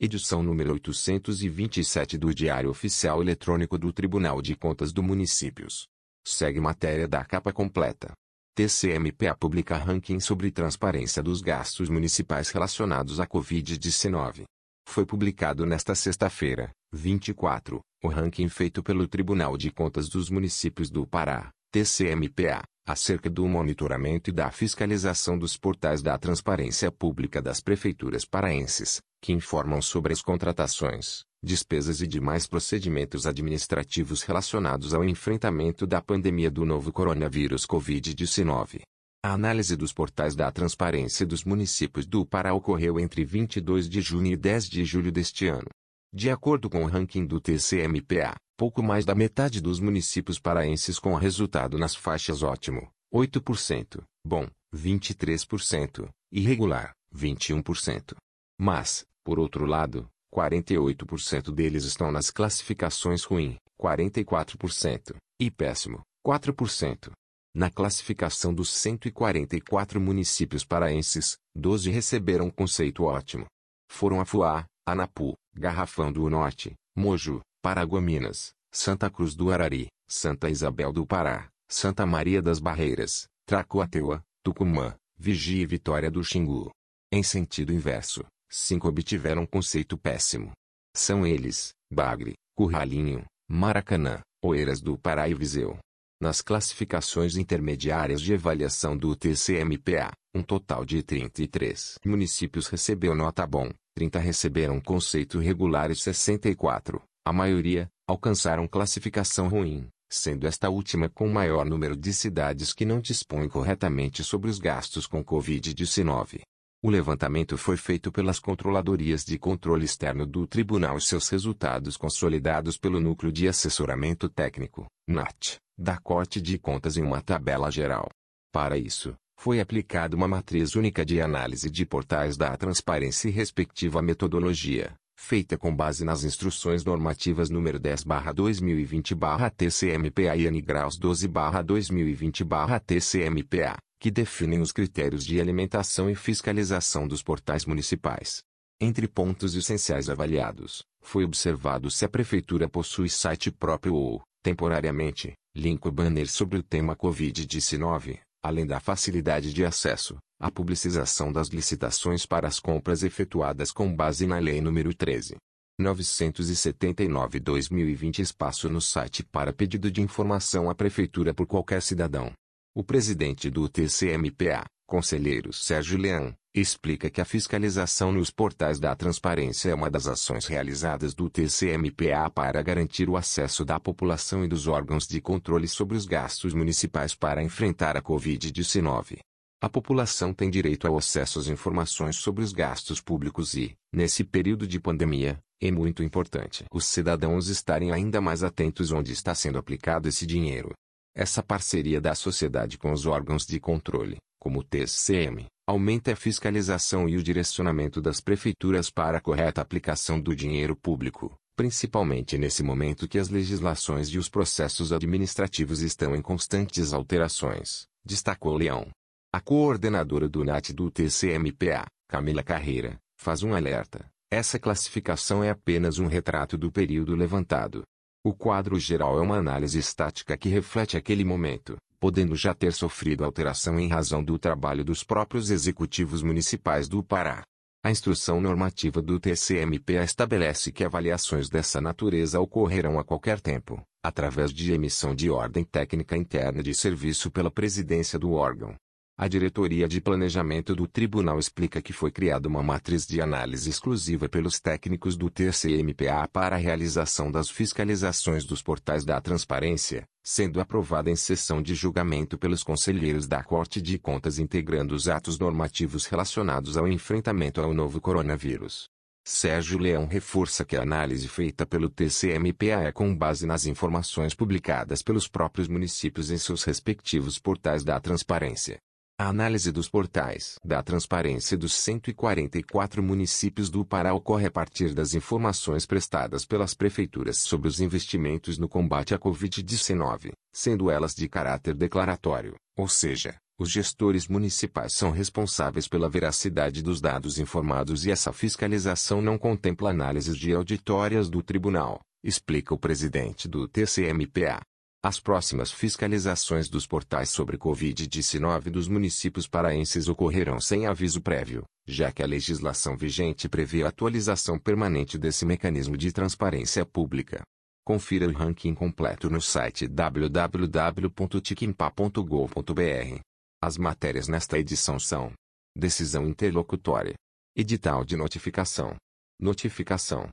edição número 827 do Diário Oficial Eletrônico do Tribunal de Contas do Municípios. Segue matéria da capa completa. TCMPA publica ranking sobre transparência dos gastos municipais relacionados à Covid-19. Foi publicado nesta sexta-feira, 24, o ranking feito pelo Tribunal de Contas dos Municípios do Pará, TCMPA, acerca do monitoramento e da fiscalização dos portais da transparência pública das prefeituras paraenses, que informam sobre as contratações, despesas e demais procedimentos administrativos relacionados ao enfrentamento da pandemia do novo coronavírus Covid-19. A análise dos portais da transparência dos municípios do Pará ocorreu entre 22 de junho e 10 de julho deste ano. De acordo com o ranking do TCMPA, pouco mais da metade dos municípios paraenses com resultado nas faixas ótimo, 8%, bom, 23%, irregular, 21%. Mas, por outro lado, 48% deles estão nas classificações ruim, 44%, e péssimo, 4%. Na classificação dos 144 municípios paraenses, 12 receberam conceito ótimo. Foram Afuá, Anapu, Garrafão do Norte, Moju, Paraguaminas, Santa Cruz do Arari, Santa Isabel do Pará, Santa Maria das Barreiras, Tracoateua, Tucumã, Vigia e Vitória do Xingu. Em sentido inverso, cinco obtiveram conceito péssimo. São eles, Bagre, Curralinho, Maracanã, Oeiras do Pará e Viseu. Nas classificações intermediárias de avaliação do TCMPA, um total de 33 municípios recebeu nota bom, 30 receberam conceito regular e 64, a maioria, alcançaram classificação ruim, sendo esta última com maior número de cidades que não dispõem corretamente sobre os gastos com Covid-19. O levantamento foi feito pelas controladorias de controle externo do tribunal e seus resultados consolidados pelo Núcleo de Assessoramento Técnico, NAT, da Corte de Contas em uma tabela geral. Para isso, foi aplicada uma matriz única de análise de portais da transparência e respectiva metodologia, feita com base nas instruções normativas número 10/2020/TCMPA e Anigraus 12/2020/TCMPA, que definem os critérios de alimentação e fiscalização dos portais municipais. Entre pontos essenciais avaliados, foi observado se a prefeitura possui site próprio ou, temporariamente, link banner sobre o tema Covid-19, além da facilidade de acesso, a publicização das licitações para as compras efetuadas com base na Lei nº 13. 979-2020 espaço no site para pedido de informação à Prefeitura por qualquer cidadão. O presidente do TCMPA, conselheiro Sérgio Leão, explica que a fiscalização nos portais da transparência é uma das ações realizadas do TCMPA para garantir o acesso da população e dos órgãos de controle sobre os gastos municipais para enfrentar a Covid-19. A população tem direito ao acesso às informações sobre os gastos públicos e, nesse período de pandemia, é muito importante os cidadãos estarem ainda mais atentos onde está sendo aplicado esse dinheiro. Essa parceria da sociedade com os órgãos de controle, como o TCM, aumenta a fiscalização e o direcionamento das prefeituras para a correta aplicação do dinheiro público, principalmente nesse momento que as legislações e os processos administrativos estão em constantes alterações, destacou Leão. A coordenadora do NAT do TCMPA, Camila Carreira, faz um alerta. Essa classificação é apenas um retrato do período levantado. O quadro geral é uma análise estática que reflete aquele momento, podendo já ter sofrido alteração em razão do trabalho dos próprios executivos municipais do Pará. A instrução normativa do TCMPA estabelece que avaliações dessa natureza ocorrerão a qualquer tempo, através de emissão de ordem técnica interna de serviço pela presidência do órgão. A diretoria de planejamento do tribunal explica que foi criada uma matriz de análise exclusiva pelos técnicos do TCMPA para a realização das fiscalizações dos portais da transparência, sendo aprovada em sessão de julgamento pelos conselheiros da Corte de Contas integrando os atos normativos relacionados ao enfrentamento ao novo coronavírus. Sérgio Leão reforça que a análise feita pelo TCMPA é com base nas informações publicadas pelos próprios municípios em seus respectivos portais da transparência. A análise dos portais da transparência dos 144 municípios do Pará ocorre a partir das informações prestadas pelas prefeituras sobre os investimentos no combate à Covid-19, sendo elas de caráter declaratório, ou seja, Os gestores municipais são responsáveis pela veracidade dos dados informados e essa fiscalização não contempla análises de auditórias do tribunal, explica o presidente do TCMPA. As próximas fiscalizações dos portais sobre Covid-19 dos municípios paraenses ocorrerão sem aviso prévio, já que a legislação vigente prevê a atualização permanente desse mecanismo de transparência pública. Confira o ranking completo no site www.tiquimpa.gov.br. As matérias nesta edição são: Decisão interlocutória, Edital de notificação, Notificação,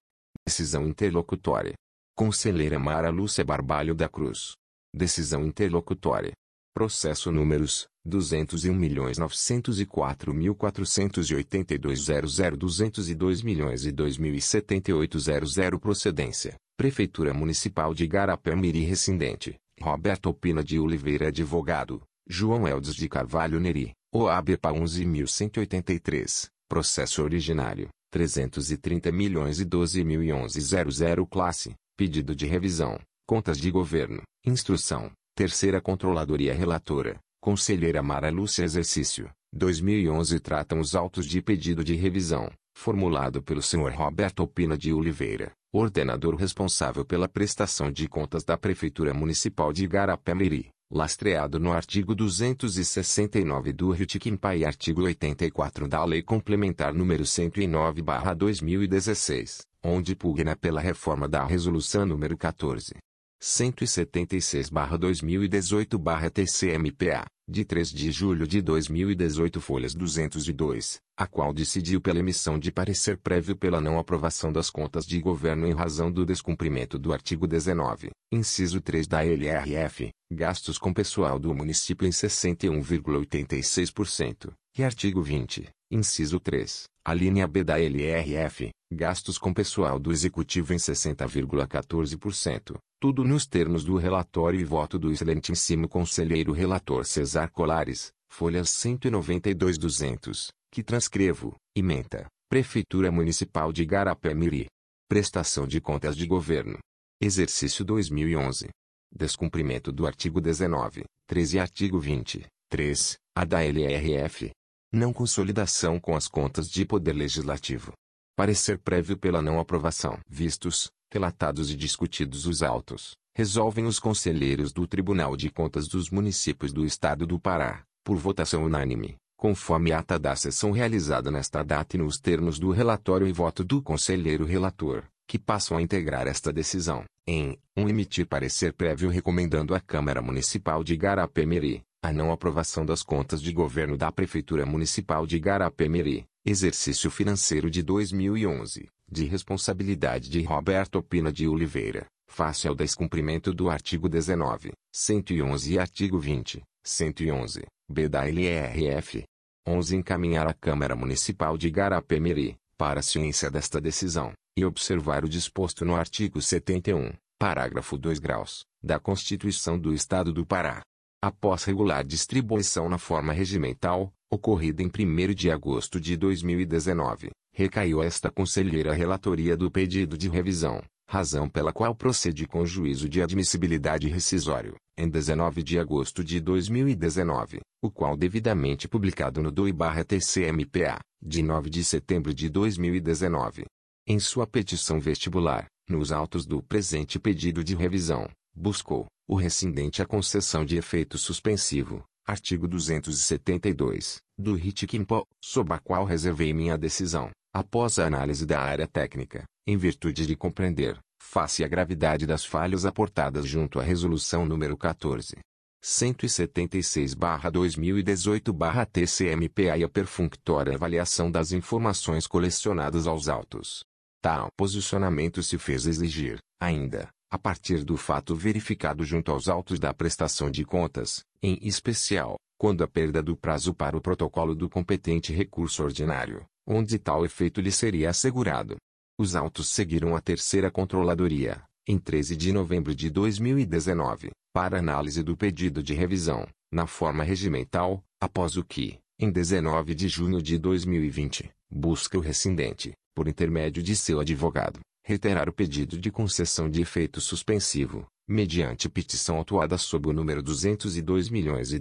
Decisão interlocutória, Conselheira Mara Lúcia Barbalho da Cruz, Decisão interlocutória, Processo números 201.904.482.00 milhões e 2.078.00 Procedência, Prefeitura Municipal de Garapé-Miri Rescindente, Roberto Opina de Oliveira Advogado, João Eldes de Carvalho Neri, OABPA 11.183, processo originário, 330 milhões e 12 mil e 11 00 classe, pedido de revisão, contas de governo, instrução, terceira controladoria relatora, conselheira Mara Lúcia Exercício, 2011 tratam os autos de pedido de revisão, formulado pelo Sr. Roberto Opina de Oliveira, ordenador responsável pela prestação de contas da Prefeitura Municipal de Igarapé-Miri, lastreado no artigo 269 do Ritiquimpa e artigo 84 da Lei Complementar nº 109/2016, onde pugna pela reforma da Resolução nº 14. 176-2018-TCMPA, de 3 de julho de 2018 folhas 202, a qual decidiu pela emissão de parecer prévio pela não aprovação das contas de governo em razão do descumprimento do artigo 19, inciso 3 da LRF, gastos com pessoal do município em 61,86%, e artigo 20, inciso 3, a linha B da LRF, gastos com pessoal do executivo em 60,14%, tudo nos termos do relatório e voto do excelentíssimo conselheiro relator Cesar Colares, folhas 192-200, que transcrevo, ementa, Prefeitura Municipal de Garapé-Miri. Prestação de contas de governo. Exercício 2011. Descumprimento do artigo 19, 13 e artigo 20, 3, a da LRF. Não consolidação com as contas de Poder Legislativo. Parecer prévio pela não aprovação. Vistos, relatados e discutidos os autos, resolvem os conselheiros do Tribunal de Contas dos Municípios do Estado do Pará, por votação unânime, conforme ata da sessão realizada nesta data e nos termos do relatório e voto do conselheiro relator, que passam a integrar esta decisão, em 1. Um, emitir parecer prévio recomendando à Câmara Municipal de Garapé-Miri, a não aprovação das contas de governo da Prefeitura Municipal de Garapé-Miri, exercício financeiro de 2011, de responsabilidade de Roberto Opina de Oliveira, face ao descumprimento do artigo 19, 111 e artigo 20, 111, b da LRF. 11. Encaminhar à Câmara Municipal de Garapé-Miri, para a ciência desta decisão, e observar o disposto no artigo 71, parágrafo 2 graus, da Constituição do Estado do Pará. Após regular distribuição na forma regimental, ocorrida em 1 de agosto de 2019, recaiu esta conselheira a relatoria do pedido de revisão, razão pela qual procede com juízo de admissibilidade rescisório, em 19 de agosto de 2019, o qual devidamente publicado no DOI-TCMPA, de 9 de setembro de 2019. Em sua petição vestibular, nos autos do presente pedido de revisão, buscou, o rescindente a concessão de efeito suspensivo, artigo 272, do RIT Quimpo, sob a qual reservei minha decisão, após a análise da área técnica, em virtude de compreender, face à gravidade das falhas aportadas junto à resolução número 14. 176-2018-TCMPA e a perfunctória avaliação das informações colecionadas aos autos. Tal posicionamento se fez exigir, ainda, a partir do fato verificado junto aos autos da prestação de contas, em especial, quando a perda do prazo para o protocolo do competente recurso ordinário, onde tal efeito lhe seria assegurado. Os autos seguiram a terceira controladoria, em 13 de novembro de 2019, para análise do pedido de revisão, na forma regimental, após o que, em 19 de junho de 2020, busca o rescindente, por intermédio de seu advogado, reiterar o pedido de concessão de efeito suspensivo, mediante petição autuada sob o número 202 milhões e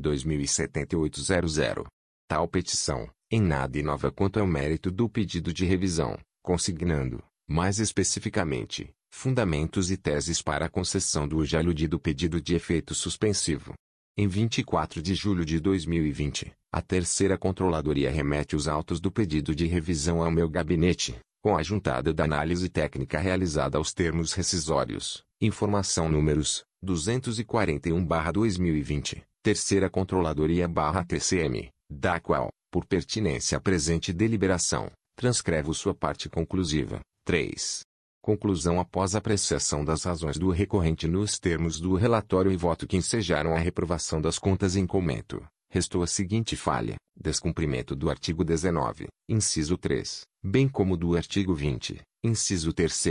Tal petição, em nada inova quanto ao mérito do pedido de revisão, consignando, mais especificamente, fundamentos e teses para a concessão do já aludido pedido de efeito suspensivo. Em 24 de julho de 2020, a terceira controladoria remete os autos do pedido de revisão ao meu gabinete, com a juntada da análise técnica realizada aos termos rescisórios, informação números 241/2020, terceira controladoria/TCM, da qual, por pertinência à presente deliberação, transcrevo sua parte conclusiva. 3. Conclusão após apreciação das razões do recorrente nos termos do relatório e voto que ensejaram a reprovação das contas em comento. Restou a seguinte falha, descumprimento do artigo 19, inciso 3, bem como do artigo 20, inciso 3,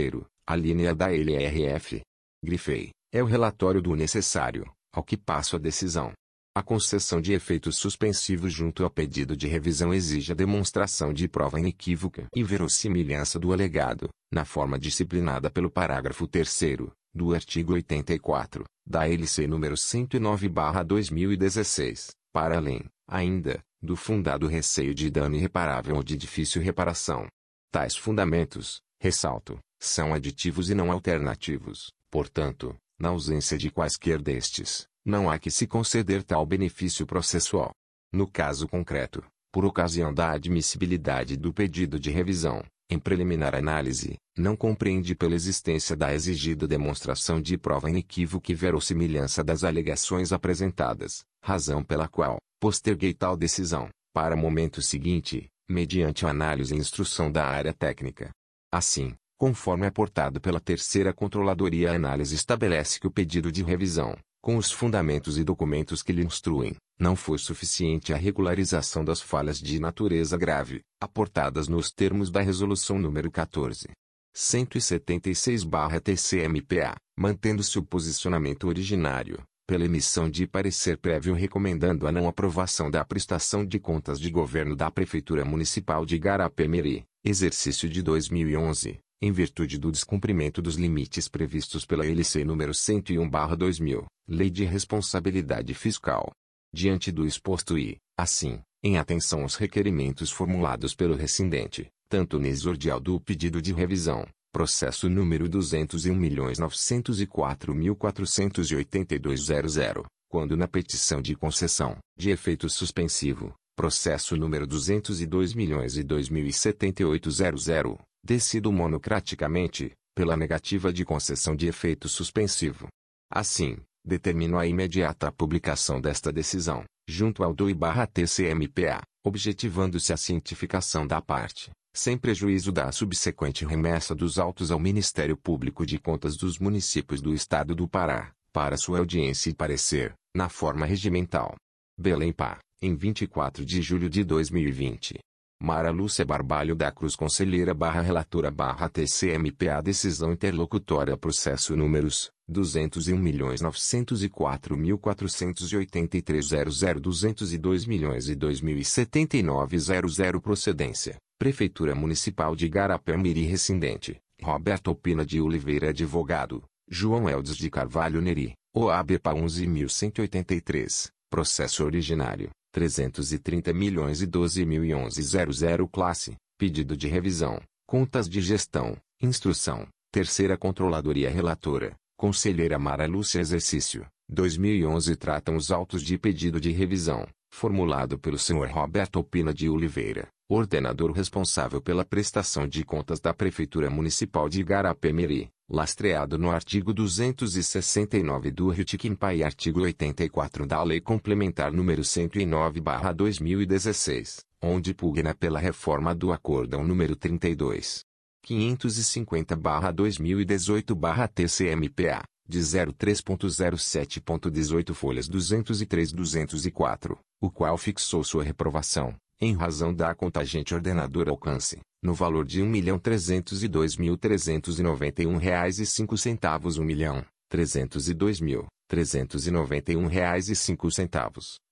a linha da LRF. Grifei, é o relatório do necessário, ao que passo a decisão. A concessão de efeitos suspensivos junto ao pedido de revisão exige a demonstração de prova inequívoca e verossimilhança do alegado, na forma disciplinada pelo parágrafo 3 do artigo 84, da LC nº 109/2016, para além, ainda, do fundado receio de dano irreparável ou de difícil reparação. Tais fundamentos, ressalto, são aditivos e não alternativos, portanto, na ausência de quaisquer destes, não há que se conceder tal benefício processual. No caso concreto, por ocasião da admissibilidade do pedido de revisão, em preliminar análise, não compreende pela existência da exigida demonstração de prova inequívoca e verossimilhança das alegações apresentadas, razão pela qual, posterguei tal decisão, para momento seguinte, mediante análise e instrução da área técnica. Assim, conforme aportado pela terceira controladoria a análise estabelece que o pedido de revisão, com os fundamentos e documentos que lhe instruem, não foi suficiente a regularização das falhas de natureza grave, aportadas nos termos da Resolução nº 14. 176-TCMPA, mantendo-se o posicionamento originário, pela emissão de parecer prévio recomendando a não aprovação da prestação de contas de governo da Prefeitura Municipal de Garapé-Meri, exercício de 2011, em virtude do descumprimento dos limites previstos pela LC nº 101/2000, Lei de Responsabilidade Fiscal. Diante do exposto e, assim, em atenção aos requerimentos formulados pelo rescindente, tanto no exordial do pedido de revisão, processo número 201.904.482.00, quando na petição de concessão, de efeito suspensivo, processo número 202.002.078.00, decido monocraticamente, pela negativa de concessão de efeito suspensivo. Assim, determino a imediata publicação desta decisão, junto ao DOI-TCMPA, objetivando-se a cientificação da parte, sem prejuízo da subsequente remessa dos autos ao Ministério Público de Contas dos Municípios do Estado do Pará, para sua audiência e parecer, na forma regimental. Belém Pá, em 24 de julho de 2020. Mara Lúcia Barbalho da Cruz Conselheira barra Relatora barra TCMPA Decisão Interlocutória Processo Números 201.904.483.00 milhões e 2.079.00 Procedência Prefeitura Municipal de Garapé-Miri Rescindente Roberto Opina de Oliveira Advogado João Eldes de Carvalho Neri OABPA 11.183 Processo Originário 330 milhões e 12 mil e 11 00 classe, pedido de revisão, contas de gestão, instrução, terceira controladoria relatora, conselheira Mara Lúcia exercício, 2011 tratam os autos de pedido de revisão, formulado pelo Sr. Roberto Opina de Oliveira, ordenador responsável pela prestação de contas da Prefeitura Municipal de Igarapé-Miri, lastreado no artigo 269 do RITICMPA e artigo 84 da Lei Complementar nº 109/2016, onde pugna pela reforma do Acórdão nº 32. 550/2018/TCMPA, de 03.07.18 folhas 203-204, o qual fixou sua reprovação, em razão da contagente ordenadora alcance, no valor de R$ 1.302.391,05 milhão, R$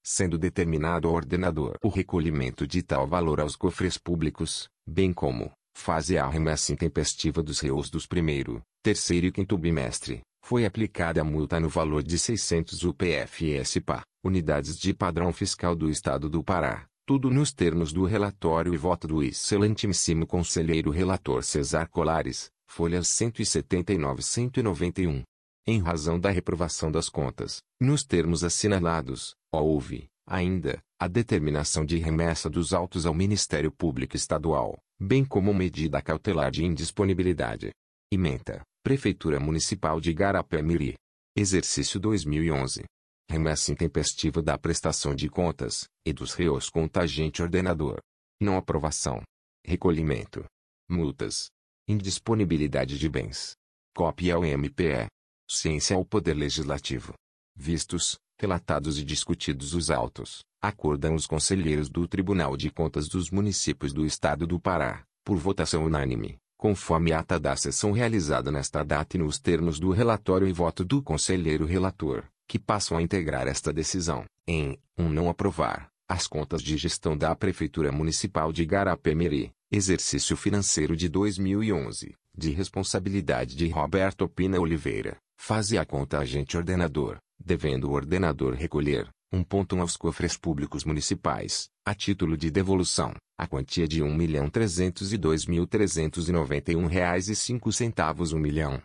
sendo determinado ao ordenador o recolhimento de tal valor aos cofres públicos, bem como, fase a remessa intempestiva dos reus dos primeiro, terceiro e quinto bimestre, foi aplicada a multa no valor de 600 UPF-SPA, unidades de padrão fiscal do Estado do Pará, tudo nos termos do relatório e voto do excelentíssimo conselheiro relator Cesar Colares, folhas 179 e 191. Em razão da reprovação das contas, nos termos assinalados, houve, ainda, a determinação de remessa dos autos ao Ministério Público Estadual, bem como medida cautelar de indisponibilidade. Ementa, Prefeitura Municipal de Garapé-Miri. Exercício 2011. Remessa intempestiva da prestação de contas, e dos reus contagente ordenador. Não aprovação. Recolhimento. Multas. Indisponibilidade de bens. Cópia ao MPE. Ciência ao Poder Legislativo. Vistos, relatados e discutidos os autos, acordam os conselheiros do Tribunal de Contas dos Municípios do Estado do Pará, por votação unânime, conforme ata da sessão realizada nesta data e nos termos do relatório e voto do conselheiro relator, que passam a integrar esta decisão, em, um não aprovar, as contas de gestão da Prefeitura Municipal de Garapé-Miri, exercício financeiro de 2011, de responsabilidade de Roberto Pina Oliveira, fase a conta agente ordenador, devendo o ordenador recolher, um ponto aos cofres públicos municipais, a título de devolução, a quantia de R$ 1.302.391,05 1 milhão,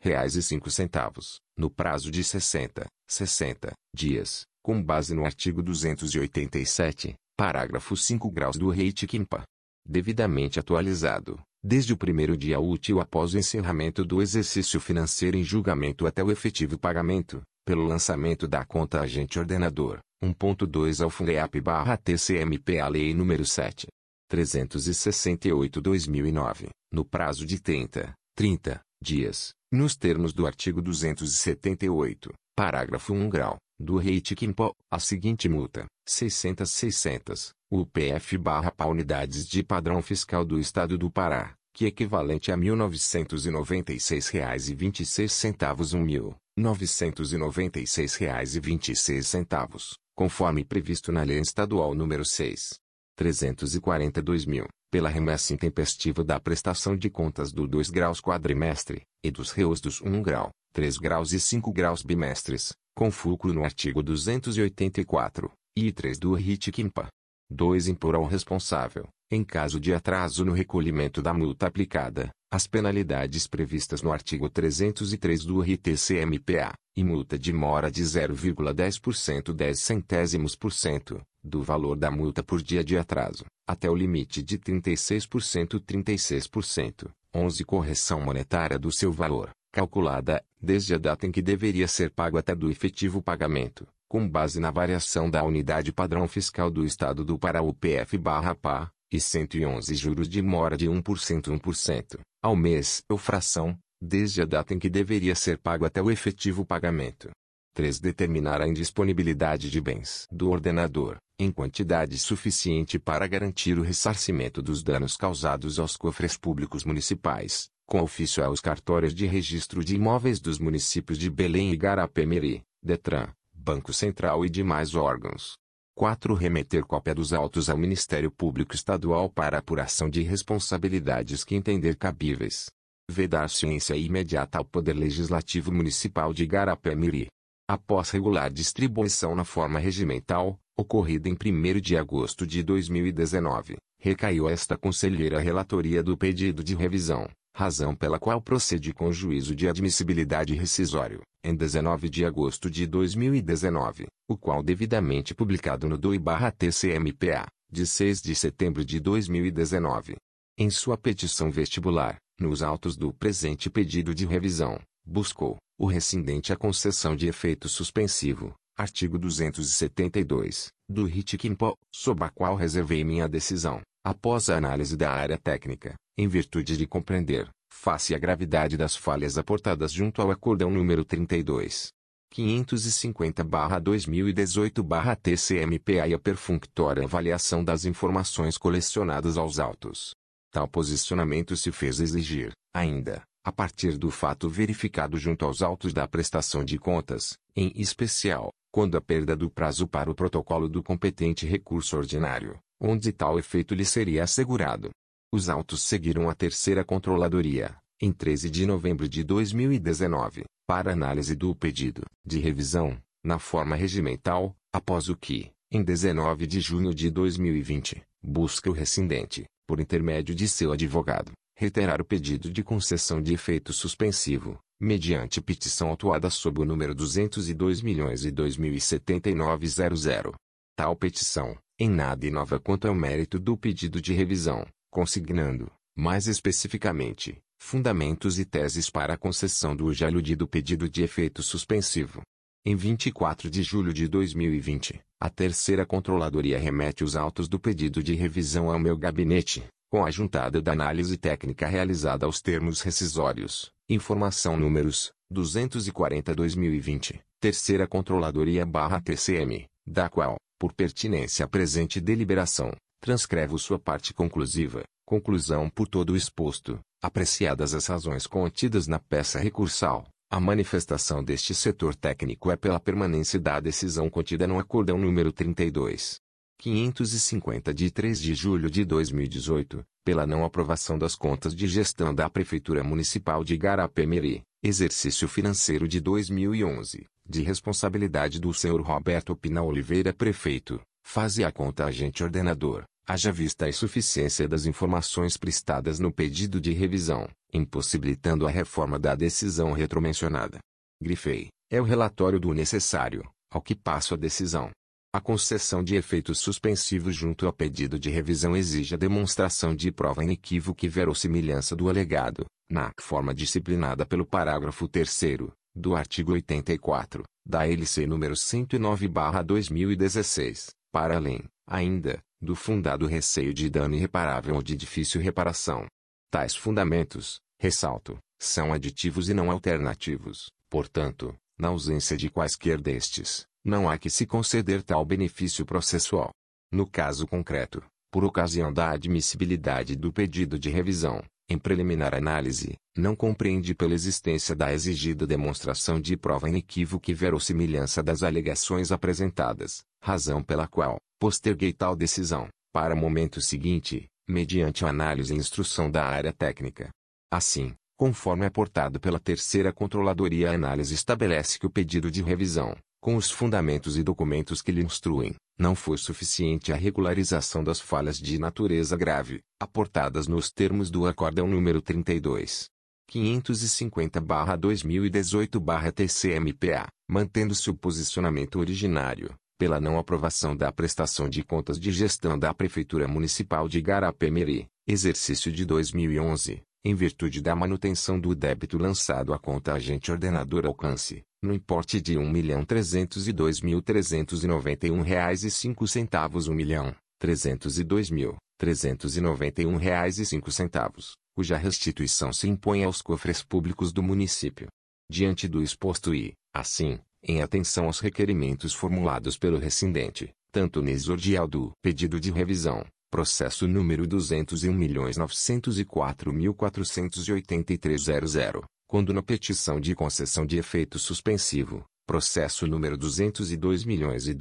reais no prazo de 60, 60 dias, com base no artigo 287, parágrafo 5 graus do Reit Quimpa. Devidamente atualizado, desde o primeiro dia útil após o encerramento do exercício financeiro em julgamento até o efetivo pagamento, pelo lançamento da conta agente ordenador, 1.2 ao FUNEAP barra TCMP a Lei nº 7. 368-2009, no prazo de 30, 30 dias, nos termos do artigo 278, parágrafo 1 grau, do REIT Quimpo, a seguinte multa, 600 600, UPF barra PA unidades de padrão fiscal do Estado do Pará, que equivalente a R$ 1.996,26 R$ 1.996,26, conforme previsto na Lei Estadual nº 6. 342 mil, pela remessa intempestiva da prestação de contas do 2 graus quadrimestre, e dos reus dos 1 grau, 3 graus e 5 graus bimestres, fulcro no artigo 284, e 3 do RIT Quimpa. 2. Impor ao responsável, em caso de atraso no recolhimento da multa aplicada, as penalidades previstas no artigo 303 do RTCMPA, e multa de mora de 0,10% 10 centésimos por cento, do valor da multa por dia de atraso, até o limite de 36% 36%, 11 correção monetária do seu valor, calculada, desde a data em que deveria ser pago até do efetivo pagamento, com base na variação da unidade padrão fiscal do Estado do Pará UPF/PA, e 111 juros de mora de 1% 1%, ao mês ou fração, desde a data em que deveria ser pago até o efetivo pagamento. 3. Determinar a indisponibilidade de bens do ordenador, em quantidade suficiente para garantir o ressarcimento dos danos causados aos cofres públicos municipais, com ofício aos cartórios de registro de imóveis dos municípios de Belém e Garapé-Miri, Detran, Banco Central e demais órgãos. 4. Remeter cópia dos autos ao Ministério Público Estadual para apuração de responsabilidades que entender cabíveis. Vedar ciência imediata ao Poder Legislativo Municipal de Garapé-Miri. Após regular distribuição na forma regimental, ocorrida em 1 de agosto de 2019, recaiu a esta conselheira a relatoria do pedido de revisão, razão pela qual procede com juízo de admissibilidade rescisório, em 19 de agosto de 2019, o qual devidamente publicado no DOI-TCMPA, de 6 de setembro de 2019. Em sua petição vestibular, nos autos do presente pedido de revisão, buscou, o rescindente a concessão de efeito suspensivo, artigo 272, do RIT Quimpo, sob a qual reservei minha decisão, após a análise da área técnica, em virtude de compreender, face à gravidade das falhas aportadas junto ao acordão número 32. 550-2018-TCMPA e a perfunctória avaliação das informações colecionadas aos autos. Tal posicionamento se fez exigir, ainda, a partir do fato verificado junto aos autos da prestação de contas, em especial, quando a perda do prazo para o protocolo do competente recurso ordinário, onde tal efeito lhe seria assegurado, os autos seguiram a terceira controladoria, em 13 de novembro de 2019, para análise do pedido de revisão, na forma regimental, após o que, em 19 de junho de 2020, busca o rescindente, por intermédio de seu advogado, reiterar o pedido de concessão de efeito suspensivo, mediante petição autuada sob o número 202.002.079.00. Tal petição, em nada inova quanto ao mérito do pedido de revisão, consignando, mais especificamente, fundamentos e teses para a concessão do já aludido pedido de efeito suspensivo. Em 24 de julho de 2020, a terceira controladoria remete os autos do pedido de revisão ao meu gabinete, com a juntada da análise técnica realizada aos termos rescisórios, informação números 240-2020, terceira controladoria barra TCM, da qual, por pertinência à presente deliberação, transcrevo sua parte conclusiva, conclusão por todo o exposto, apreciadas as razões contidas na peça recursal. A manifestação deste setor técnico é pela permanência da decisão contida no acordão número 32. 550 de 3 de julho de 2018, pela não aprovação das contas de gestão da Prefeitura Municipal de Garapé-Miri, exercício financeiro de 2011, de responsabilidade do Sr. Roberto Pina Oliveira Prefeito, fase a conta agente ordenador, haja vista a insuficiência das informações prestadas no pedido de revisão, impossibilitando a reforma da decisão retromencionada. Grifei, é o relatório do necessário, ao que passo a decisão. A concessão de efeitos suspensivos junto ao pedido de revisão exige a demonstração de prova inequívoca e verossimilhança do alegado, na forma disciplinada pelo parágrafo 3 do artigo 84, da LC número 109/2016, para além, ainda, do fundado receio de dano irreparável ou de difícil reparação. Tais fundamentos, ressalto, são aditivos e não alternativos, portanto, na ausência de quaisquer destes, não há que se conceder tal benefício processual. No caso concreto, por ocasião da admissibilidade do pedido de revisão, em preliminar análise, não compreende pela existência da exigida demonstração de prova inequívoca e verossimilhança das alegações apresentadas, razão pela qual, posterguei tal decisão, para momento seguinte, mediante análise e instrução da área técnica. Assim, conforme aportado pela terceira controladoria a análise estabelece que o pedido de revisão, com os fundamentos e documentos que lhe instruem, não foi suficiente a regularização das falhas de natureza grave, aportadas nos termos do Acórdão número 32. 550-2018-TCMPA, mantendo-se o posicionamento originário, pela não aprovação da prestação de contas de gestão da Prefeitura Municipal de Garapé-Miri, exercício de 2011, em virtude da manutenção do débito lançado à conta agente ordenador alcance, no importe de R$ 1.302.391,05 1 milhão, R$ cuja restituição se impõe aos cofres públicos do município. Diante do exposto e, assim, em atenção aos requerimentos formulados pelo rescindente, tanto no exordial do pedido de revisão, processo número 201.904.483.00, quando na petição de concessão de efeito suspensivo, processo número 202 milhões e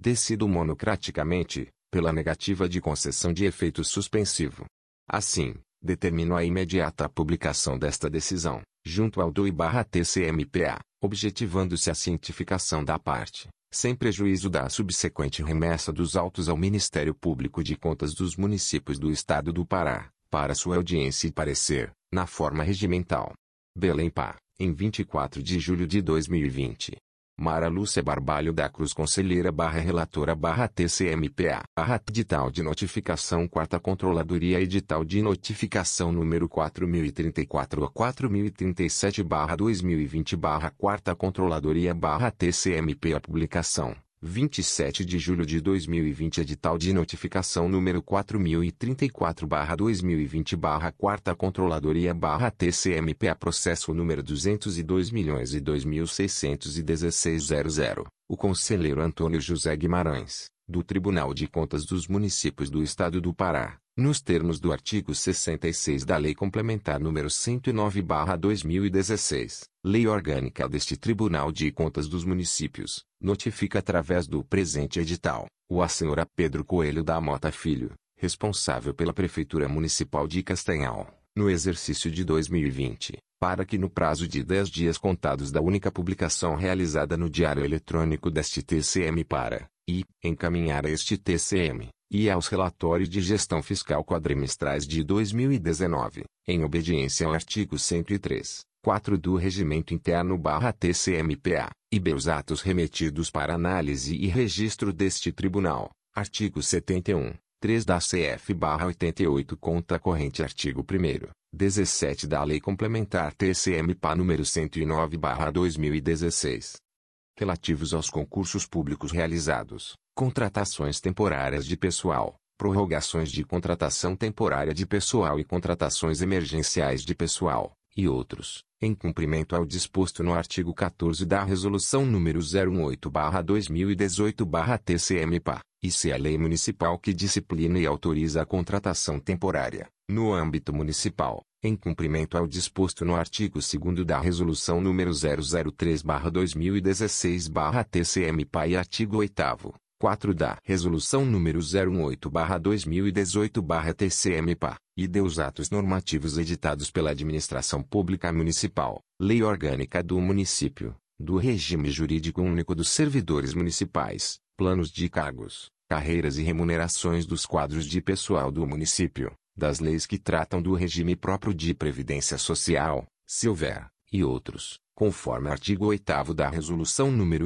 decido monocraticamente, pela negativa de concessão de efeito suspensivo. Assim, determino a imediata publicação desta decisão, junto ao DOI-TCMPA, objetivando-se a cientificação da parte, sem prejuízo da subsequente remessa dos autos ao Ministério Público de Contas dos Municípios do Estado do Pará, para sua audiência e parecer, na forma regimental. Belém Pá, em 24 de julho de 2020. Mara Lúcia Barbalho da Cruz Conselheira barra Relatora barra TCMPA barra Edital de Notificação Quarta Controladoria Edital de Notificação número 4034 a 4037 barra 2020 barra Quarta Controladoria barra TCMPA Publicação 27 de julho de 2020 Edital de notificação número 4034-2020-4 Controladoria-TCMPA Processo número 202 milhões e O conselheiro Antônio José Guimarães, do Tribunal de Contas dos Municípios do Estado do Pará, nos termos do artigo 66 da Lei Complementar número 109/2016, Lei Orgânica deste Tribunal de Contas dos Municípios, notifica através do presente edital, o a senhora Pedro Coelho da Mota Filho, responsável pela Prefeitura Municipal de Castanhal, no exercício de 2020, para que no prazo de 10 dias contados da única publicação realizada no Diário Eletrônico deste TCM para, e, encaminhar a este TCM, e aos relatórios de gestão fiscal quadrimestrais de 2019, em obediência ao artigo 103, 4 do Regimento Interno barra TCMPA, e B os atos remetidos para análise e registro deste Tribunal, artigo 71, 3 da CF barra 88 conta corrente artigo 1 17 da Lei Complementar TCM-PA número 109 barra 2016. Relativos aos concursos públicos realizados, contratações temporárias de pessoal, prorrogações de contratação temporária de pessoal e contratações emergenciais de pessoal, e outros, em cumprimento ao disposto no artigo 14 da Resolução nº 018-2018-TCM-PA, e se a lei municipal que disciplina e autoriza a contratação temporária, no âmbito municipal, em cumprimento ao disposto no artigo 2 da Resolução nº 003-2016-TCM-PA e artigo 8 4 da Resolução nº 018-2018-TCM-PA, e de os atos normativos editados pela Administração Pública Municipal, Lei Orgânica do Município, do Regime Jurídico Único dos Servidores Municipais, Planos de Cargos, Carreiras e Remunerações dos quadros de pessoal do município, das leis que tratam do regime próprio de previdência social, se houver, e outros, conforme artigo 8 da Resolução nº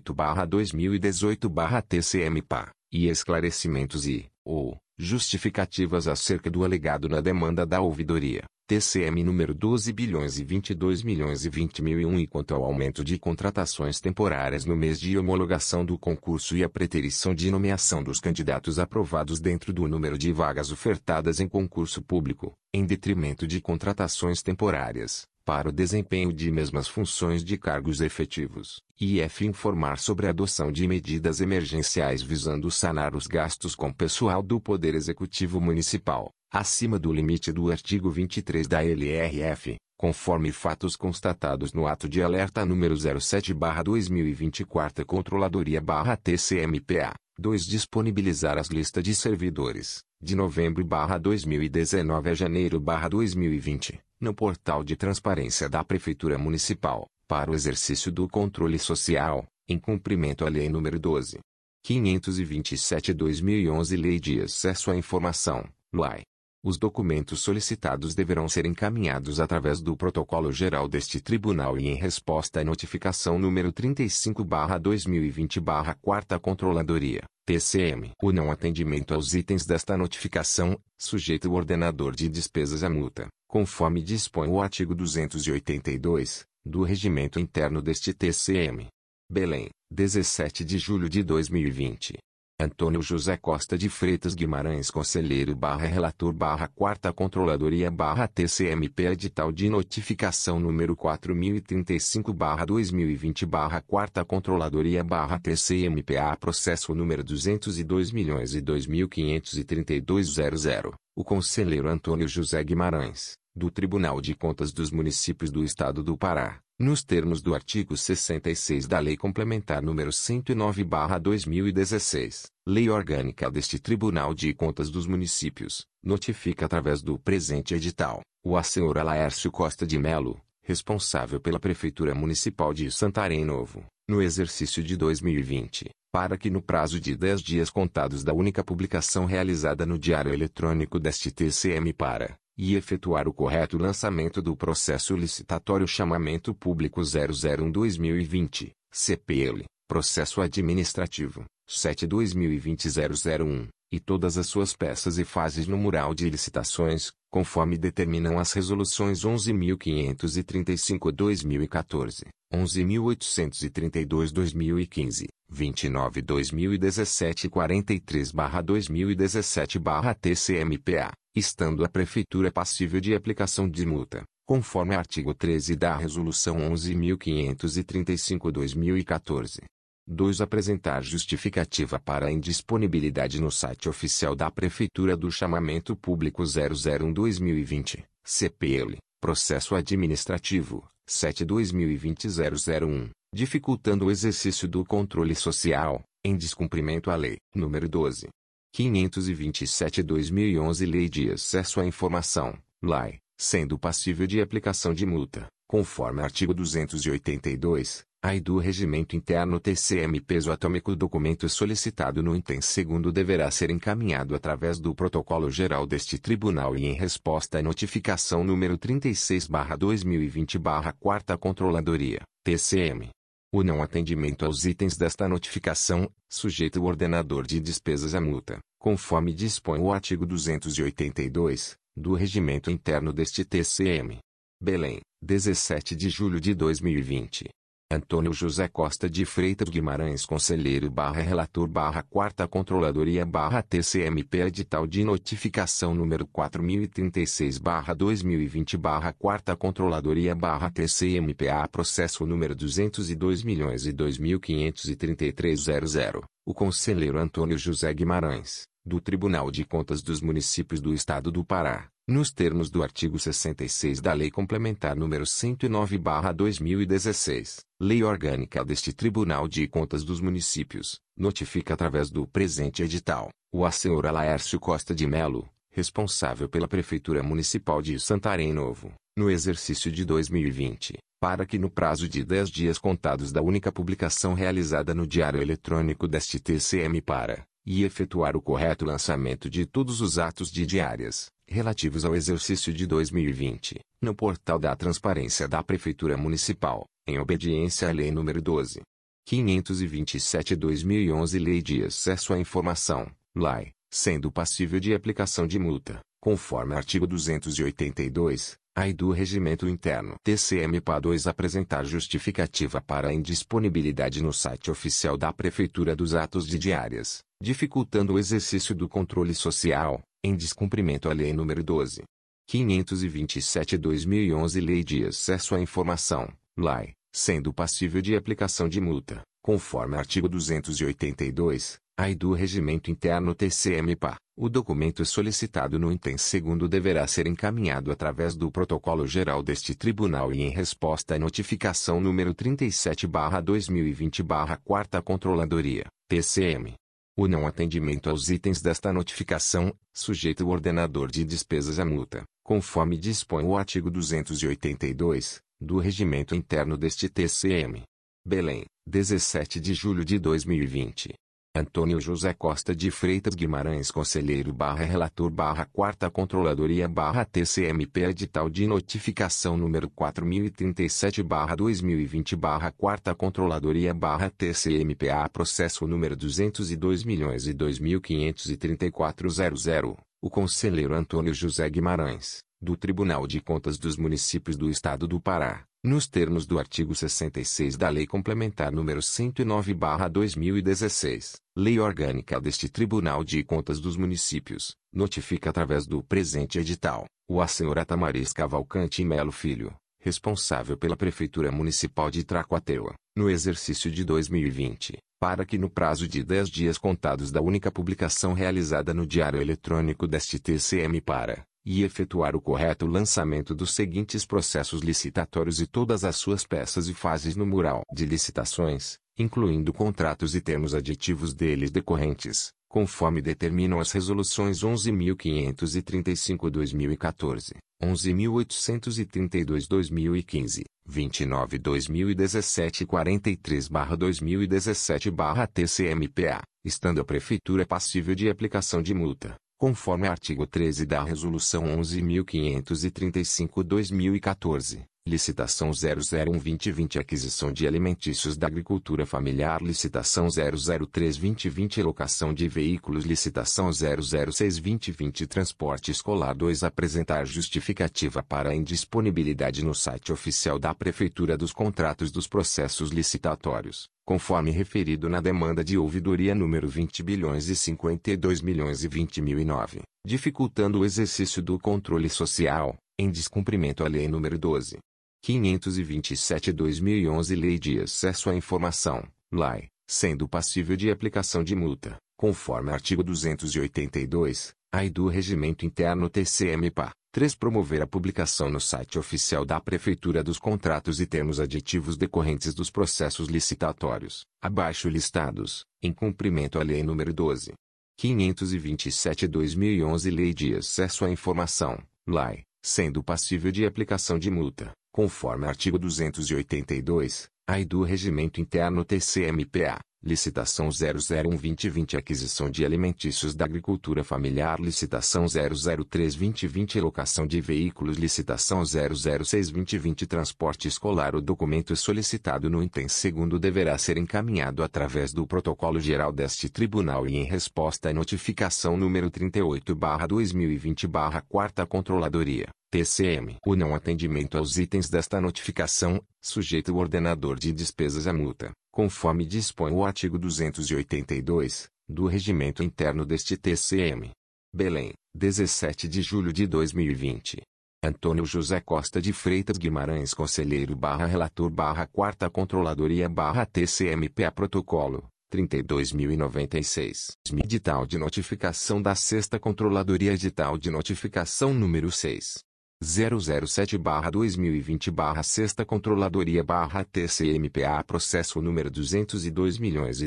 08-2018-TCM-PA, e esclarecimentos e, ou, justificativas acerca do alegado na demanda da ouvidoria, TCM número 12 bilhões e 22 milhões e 20 mil e um e quanto ao aumento de contratações temporárias no mês de homologação do concurso e a preterição de nomeação dos candidatos aprovados dentro do número de vagas ofertadas em concurso público, em detrimento de contratações temporárias, para o desempenho de mesmas funções de cargos efetivos, e f informar sobre a adoção de medidas emergenciais visando sanar os gastos com pessoal do Poder Executivo Municipal, acima do limite do artigo 23 da LRF, conforme fatos constatados no ato de alerta número 07/2024 Controladoria/TCMPA. 2. Disponibilizar as listas de servidores, de novembro 2019 a janeiro 2020, no portal de transparência da Prefeitura Municipal, para o exercício do controle social, em cumprimento à Lei nº 12. 527-2011 Lei de Acesso à Informação, LAI. Os documentos solicitados deverão ser encaminhados através do protocolo geral deste tribunal e em resposta à notificação número 35/2020/4 Controladoria, TCM. O não atendimento aos itens desta notificação, sujeita o ordenador de despesas à multa, conforme dispõe o artigo 282 do regimento interno deste TCM. Belém, 17 de julho de 2020. Antônio José Costa de Freitas Guimarães Conselheiro barra Relator barra Quarta Controladoria barra TCMP Edital de Notificação número 4035 barra 2020 barra Quarta Controladoria barra TCMPA Processo número 202 milhões e 2.532.00 O Conselheiro Antônio José Guimarães, do Tribunal de Contas dos Municípios do Estado do Pará nos termos do artigo 66 da Lei Complementar nº 109/2016, Lei Orgânica deste Tribunal de Contas dos Municípios, notifica através do presente edital, o senhora Laércio Costa de Melo, responsável pela Prefeitura Municipal de Santarém Novo, no exercício de 2020, para que no prazo de 10 dias contados da única publicação realizada no Diário Eletrônico deste TCM para e efetuar o correto lançamento do processo licitatório Chamamento Público 001-2020, CPL, Processo Administrativo, 7-2020-001, e todas as suas peças e fases no mural de licitações, conforme determinam as resoluções 11.535-2014, 11.832-2015, 29-2017 e 43-2017-TCMPA estando a Prefeitura passível de aplicação de multa, conforme artigo 13 da Resolução 11.535-2014. 2. Apresentar justificativa para a indisponibilidade no site oficial da Prefeitura do Chamamento Público 001-2020, CPL, Processo Administrativo, 7-2020-001, dificultando o exercício do controle social, em descumprimento à Lei, número 12. 527-2011 Lei de Acesso à Informação, LAI, sendo passível de aplicação de multa, conforme artigo 282, AI do Regimento Interno TCM peso atômico documento solicitado no item segundo deverá ser encaminhado através do protocolo geral deste tribunal e em resposta à notificação número 36/2020/4 Controladoria, TCM. O não atendimento aos itens desta notificação, sujeita o ordenador de despesas à multa, conforme dispõe o artigo 282, do Regimento Interno deste TCM. Belém, 17 de julho de 2020. Antônio José Costa de Freitas Guimarães Conselheiro barra Relator barra Quarta Controladoria barra TCMP Edital de Notificação número 4036 barra 2020 barra Quarta Controladoria barra TCMPA Processo número 202 milhões e 2.533.00 O Conselheiro Antônio José Guimarães, do Tribunal de Contas dos Municípios do Estado do Pará nos termos do artigo 66 da Lei Complementar nº 109/2016, Lei Orgânica deste Tribunal de Contas dos Municípios, notifica através do presente edital, o senhor Laércio Costa de Melo, responsável pela Prefeitura Municipal de Santarém Novo, no exercício de 2020, para que no prazo de 10 dias contados da única publicação realizada no Diário Eletrônico deste TCM para e efetuar o correto lançamento de todos os atos de diárias, relativos ao exercício de 2020, no portal da Transparência da Prefeitura Municipal, em obediência à Lei nº 12. 527-2011 Lei de Acesso à Informação, LAI, sendo passível de aplicação de multa, conforme artigo 282, AI do Regimento Interno TCM-PA 2 apresentar justificativa para a indisponibilidade no site oficial da Prefeitura dos atos de diárias, dificultando o exercício do controle social, em descumprimento à Lei nº 12. 527-2011 Lei de Acesso à Informação, LAI, sendo passível de aplicação de multa, conforme artigo 282, AI do Regimento Interno TCM-PA. O documento solicitado no item segundo deverá ser encaminhado através do protocolo geral deste tribunal e em resposta à notificação número 37/2020/4 Controladoria, TCM. O não atendimento aos itens desta notificação, sujeita o ordenador de despesas à multa, conforme dispõe o artigo 282, do Regimento Interno deste TCM. Belém, 17 de julho de 2020. Antônio José Costa de Freitas Guimarães Conselheiro barra Relator barra Quarta Controladoria barra TCMP Edital de Notificação número 4037 barra 2020 barra Quarta Controladoria barra TCMPA Processo número 202 milhões e 2.534.00 O Conselheiro Antônio José Guimarães, do Tribunal de Contas dos Municípios do Estado do Pará nos termos do artigo 66 da Lei Complementar nº 109/2016, Lei Orgânica deste Tribunal de Contas dos Municípios, notifica através do presente edital, o a senhora Tamariz Cavalcante Melo Filho, responsável pela Prefeitura Municipal de Tracuateua, no exercício de 2020, para que no prazo de 10 dias contados da única publicação realizada no Diário Eletrônico deste TCM para e efetuar o correto lançamento dos seguintes processos licitatórios e todas as suas peças e fases no mural de licitações, incluindo contratos e termos aditivos deles decorrentes, conforme determinam as resoluções 11.535-2014, 11.832-2015, 29-2017 e 43-2017-TCMPA, estando a Prefeitura passível de aplicação de multa conforme artigo 13 da Resolução 11.535-2014, licitação 001-2020 Aquisição de alimentícios da agricultura familiar Licitação 003-2020 Locação de veículos Licitação 006-2020 Transporte escolar 2 Apresentar justificativa para a indisponibilidade no site oficial da Prefeitura dos contratos dos processos licitatórios conforme referido na demanda de ouvidoria número 20 bilhões e 52 milhões e 20 mil e 9, dificultando o exercício do controle social, em descumprimento à Lei número 12. 527-2011 Lei de Acesso à Informação, LAI, sendo passível de aplicação de multa, conforme artigo 282, AI do Regimento Interno TCM-PA. 3. Promover a publicação no site oficial da Prefeitura dos contratos e termos aditivos decorrentes dos processos licitatórios, abaixo listados, em cumprimento à Lei nº 12. 527-2011 Lei de Acesso à Informação, LAI, sendo passível de aplicação de multa, conforme artigo 282, AI do Regimento Interno TCMPA, Licitação 001-2020 Aquisição de alimentícios da agricultura familiar. Licitação 003-2020 Locação de veículos. Licitação 006-2020 Transporte escolar. O documento solicitado no item segundo deverá ser encaminhado através do protocolo geral deste tribunal e em resposta à notificação número 38-2020-4 Controladoria, TCM. O não atendimento aos itens desta notificação, sujeita o ordenador de despesas à multa conforme dispõe o artigo 282, do regimento interno deste TCM. Belém, 17 de julho de 2020. Antônio José Costa de Freitas Guimarães Conselheiro barra Relator barra Quarta Controladoria barra TCMPA Protocolo, 32.096. Edital de notificação da Sexta Controladoria Edital de notificação número 6. 007-2020-6 Controladoria-TCMPA Processo número 202 milhões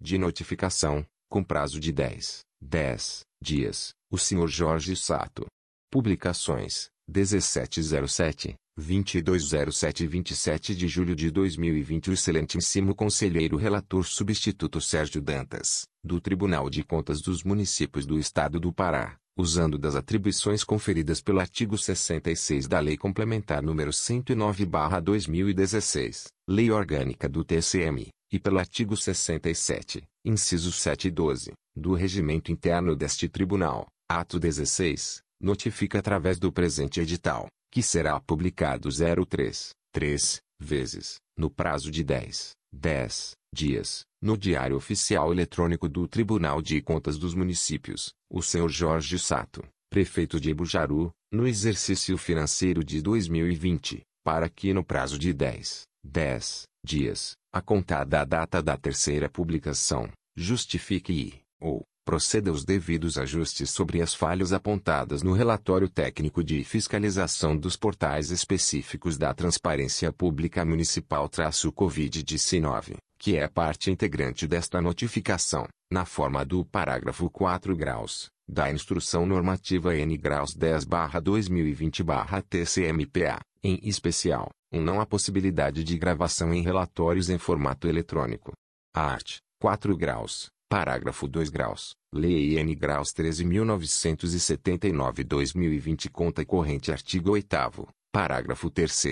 de notificação, com prazo de 10, 10 dias, o Sr. Jorge Sato. Publicações, 1707, 2207 e 27 de julho de 2020 O excelentíssimo conselheiro relator substituto Sérgio Dantas, do Tribunal de Contas dos Municípios do Estado do Pará, usando das atribuições conferidas pelo artigo 66 da Lei Complementar nº 109/2016, Lei Orgânica do TCM, e pelo artigo 67, incisos 7 e 12, do Regimento Interno deste Tribunal, ato 16, notifica através do presente edital, que será publicado 03, 3, vezes, no prazo de 10, 10 dias, no Diário Oficial Eletrônico do Tribunal de Contas dos Municípios, o Sr. Jorge Sato, prefeito de Ibujaru, no exercício financeiro de 2020, para que no prazo de 10, 10 dias, a contar da data da terceira publicação, justifique e, ou, proceda os devidos ajustes sobre as falhas apontadas no relatório técnico de fiscalização dos portais específicos da Transparência Pública Municipal-Covid-19, que é parte integrante desta notificação, na forma do parágrafo 4 graus, da Instrução Normativa N graus 10-2020-TCMPA, em especial, um não há possibilidade de gravação em relatórios em formato eletrônico. Art. 4 graus, parágrafo 2 graus, Lei N graus 13.979-2020 conta corrente artigo 8 parágrafo 3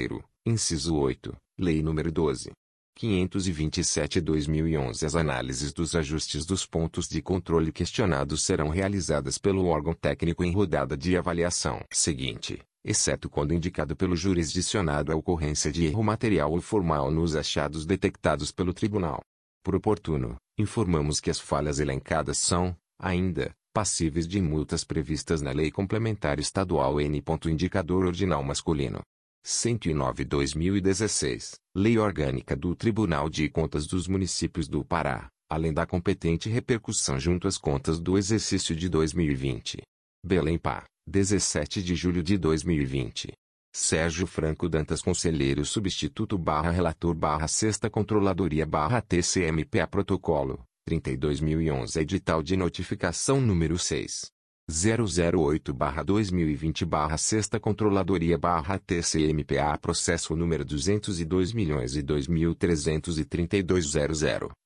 inciso 8, Lei nº 12. 527-2011 As análises dos ajustes dos pontos de controle questionados serão realizadas pelo órgão técnico em rodada de avaliação seguinte, exceto quando indicado pelo jurisdicionado a ocorrência de erro material ou formal nos achados detectados pelo tribunal. Por oportuno, informamos que as falhas elencadas são, ainda, passíveis de multas previstas na Lei Complementar Estadual N. Indicador Ordinal Masculino 109-2016, Lei Orgânica do Tribunal de Contas dos Municípios do Pará, além da competente repercussão junto às contas do exercício de 2020. Belém Pá, 17 de julho de 2020. Sérgio Franco Dantas Conselheiro Substituto barra Relator barra Sexta Controladoria barra TCMPA Protocolo, 32.011 Edital de Notificação número 6. 008-2020-6 Controladoria-TCMPA Processo número 202 milhões e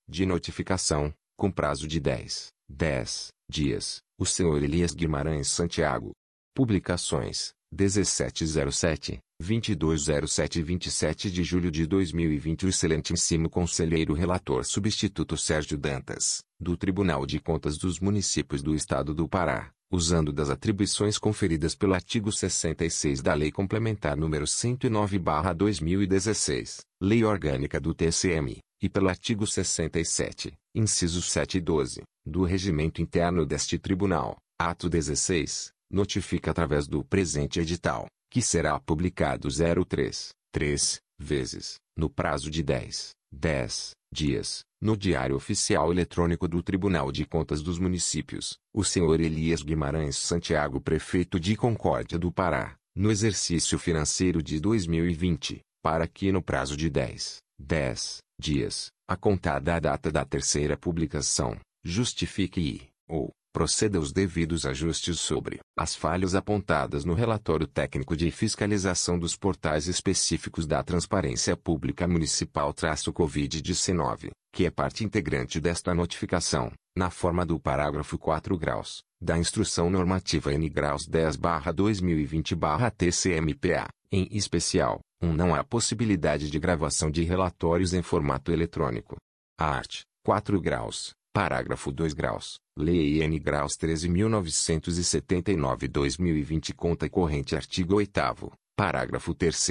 de notificação, com prazo de 10, 10 dias, o senhor Elias Guimarães Santiago. Publicações, 1707, 2207 e 27 de julho de 2020 O excelentíssimo conselheiro relator substituto Sérgio Dantas, do Tribunal de Contas dos Municípios do Estado do Pará, usando das atribuições conferidas pelo artigo 66 da Lei Complementar nº 109/2016, Lei Orgânica do TCM, e pelo artigo 67, incisos 7 e 12, do Regimento Interno deste Tribunal, ato 16, notifica através do presente edital, que será publicado 03, 3, vezes, no prazo de 10, 10 dias, no Diário Oficial Eletrônico do Tribunal de Contas dos Municípios, o senhor Elias Guimarães Santiago Prefeito de Concórdia do Pará, no exercício financeiro de 2020, para que no prazo de 10, 10 dias, a contar da data da terceira publicação, justifique e, ou, proceda os devidos ajustes sobre as falhas apontadas no relatório técnico de fiscalização dos portais específicos da Transparência Pública Municipal-Covid-19, que é parte integrante desta notificação, na forma do parágrafo 4 graus, da Instrução Normativa N graus 10-2020-TCMPA, em especial, 1. Um, não há possibilidade de gravação de relatórios em formato eletrônico. A arte, 4 graus, Parágrafo 2 graus. Lei N graus 13.979-2020 Conta corrente Artigo 8 Parágrafo 3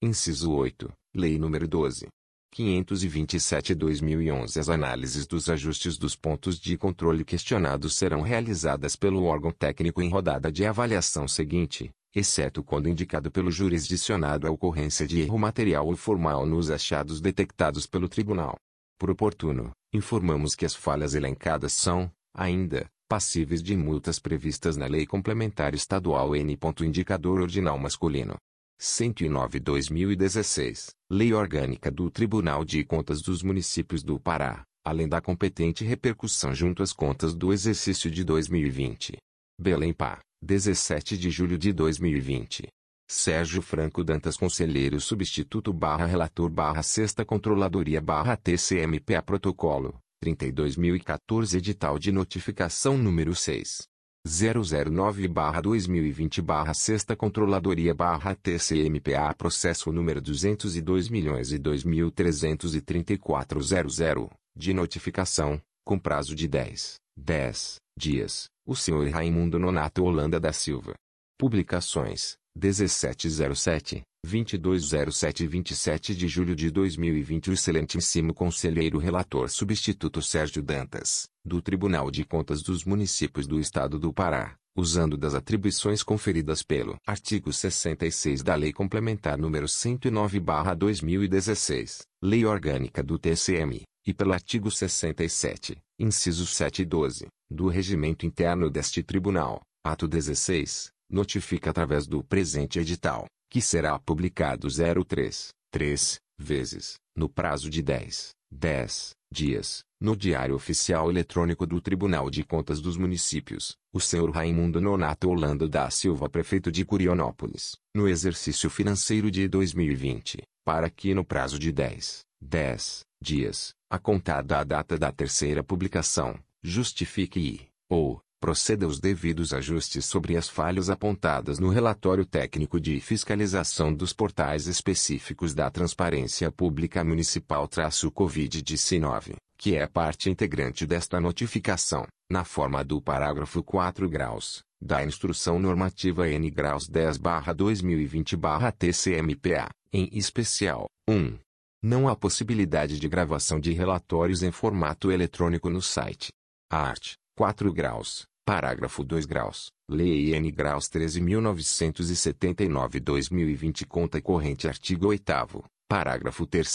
Inciso 8. Lei nº 12. 527-2011 As análises dos ajustes dos pontos de controle questionados serão realizadas pelo órgão técnico em rodada de avaliação seguinte, exceto quando indicado pelo jurisdicionado a ocorrência de erro material ou formal nos achados detectados pelo tribunal. Por oportuno, informamos que as falhas elencadas são, ainda, passíveis de multas previstas na Lei Complementar Estadual N. Indicador Ordinal Masculino. 109-2016, Lei Orgânica do Tribunal de Contas dos Municípios do Pará, além da competente repercussão junto às contas do exercício de 2020. Belém Pá, 17 de julho de 2020. Sérgio Franco Dantas Conselheiro Substituto barra Relator barra Sexta Controladoria barra TCMPA Protocolo, 32.014 Edital de Notificação número 6. 009 barra 2020 barra Sexta Controladoria barra TCMPA Processo número 202 milhões e 2.334.00, de notificação, com prazo de 10, 10 dias, o senhor Raimundo Nonato Holanda da Silva. Publicações 1707, 2207 e 27 de julho de 2020 O excelentíssimo conselheiro relator substituto Sérgio Dantas, do Tribunal de Contas dos Municípios do Estado do Pará, usando das atribuições conferidas pelo artigo 66 da Lei Complementar número 109/2016, Lei Orgânica do TCM, e pelo artigo 67, incisos 7 e 12, do Regimento Interno deste Tribunal, ato 16, notifica através do presente edital, que será publicado 03, 3, vezes, no prazo de 10, 10 dias, no Diário Oficial Eletrônico do Tribunal de Contas dos Municípios, o senhor Raimundo Nonato Holanda da Silva Prefeito de Curionópolis, no exercício financeiro de 2020, para que no prazo de 10, 10 dias, a contar da data da terceira publicação, justifique e, ou, proceda aos devidos ajustes sobre as falhas apontadas no relatório técnico de fiscalização dos portais específicos da Transparência Pública Municipal-Covid-19, que é parte integrante desta notificação, na forma do parágrafo 4 graus, da Instrução Normativa N graus 10-2020-TCMPA, em especial, 1. Não há possibilidade de gravação de relatórios em formato eletrônico no site. Art. 4 graus. Parágrafo 2 graus. Lei N graus 13.979-2020 Conta corrente Artigo 8 Parágrafo 3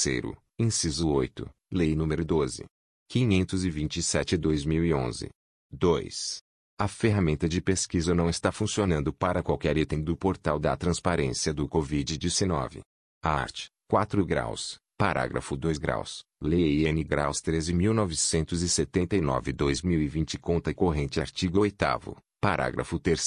Inciso 8. Lei nº 12. 527-2011. 2. A ferramenta de pesquisa não está funcionando para qualquer item do portal da transparência do Covid-19. Art. 4 graus. Parágrafo 2 graus. Lei N graus 13.979-2020 Conta corrente Artigo 8 Parágrafo 3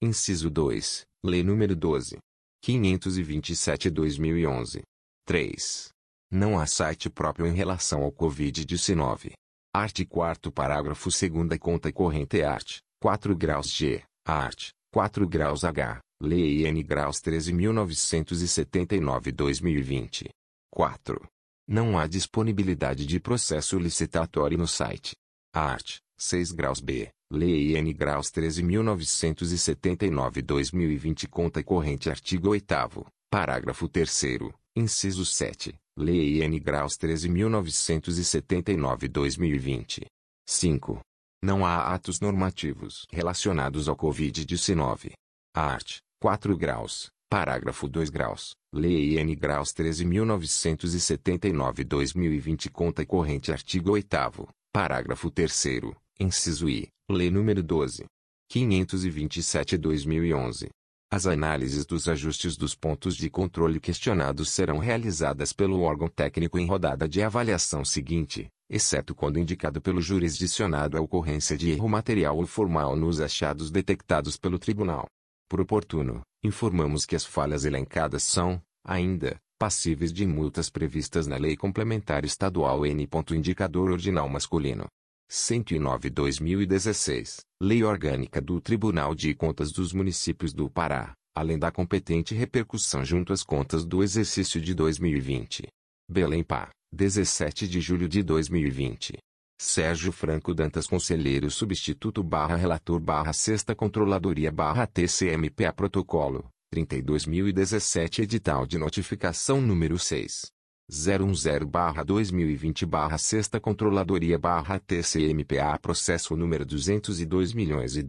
Inciso 2. Lei nº 12. 527-2011. 3. Não há site próprio em relação ao Covid-19. Art. 4 Parágrafo 2 Conta corrente Art. 4 graus G. Art. 4 graus H. Lei N graus 13.979-2020. 4. Não há disponibilidade de processo licitatório no site. Art. 6 graus B. Lei N graus 13.979-2020 Conta corrente Artigo 8 Parágrafo 3 Inciso 7. Lei N graus 13.979-2020. 5. Não há atos normativos relacionados ao Covid-19. Art. 4 graus. Parágrafo 2 graus. Lei N graus 13.979-2020 Conta corrente Artigo 8 Parágrafo 3 Inciso I. Lei nº 12. 527-2011. As análises dos ajustes dos pontos de controle questionados serão realizadas pelo órgão técnico em rodada de avaliação seguinte, exceto quando indicado pelo jurisdicionado a ocorrência de erro material ou formal nos achados detectados pelo tribunal. Por oportuno, informamos que as falhas elencadas são, ainda, passíveis de multas previstas na Lei Complementar Estadual N. Indicador Ordinal Masculino. 109-2016, Lei Orgânica do Tribunal de Contas dos Municípios do Pará, além da competente repercussão junto às contas do exercício de 2020. Belém Pá, 17 de julho de 2020. Sérgio Franco Dantas Conselheiro Substituto barra Relator barra Sexta Controladoria barra TCMPA Protocolo, 32.017 Edital de Notificação número 6. 010-2020 Sexta Controladoria TCMPA Processo número 202 milhões e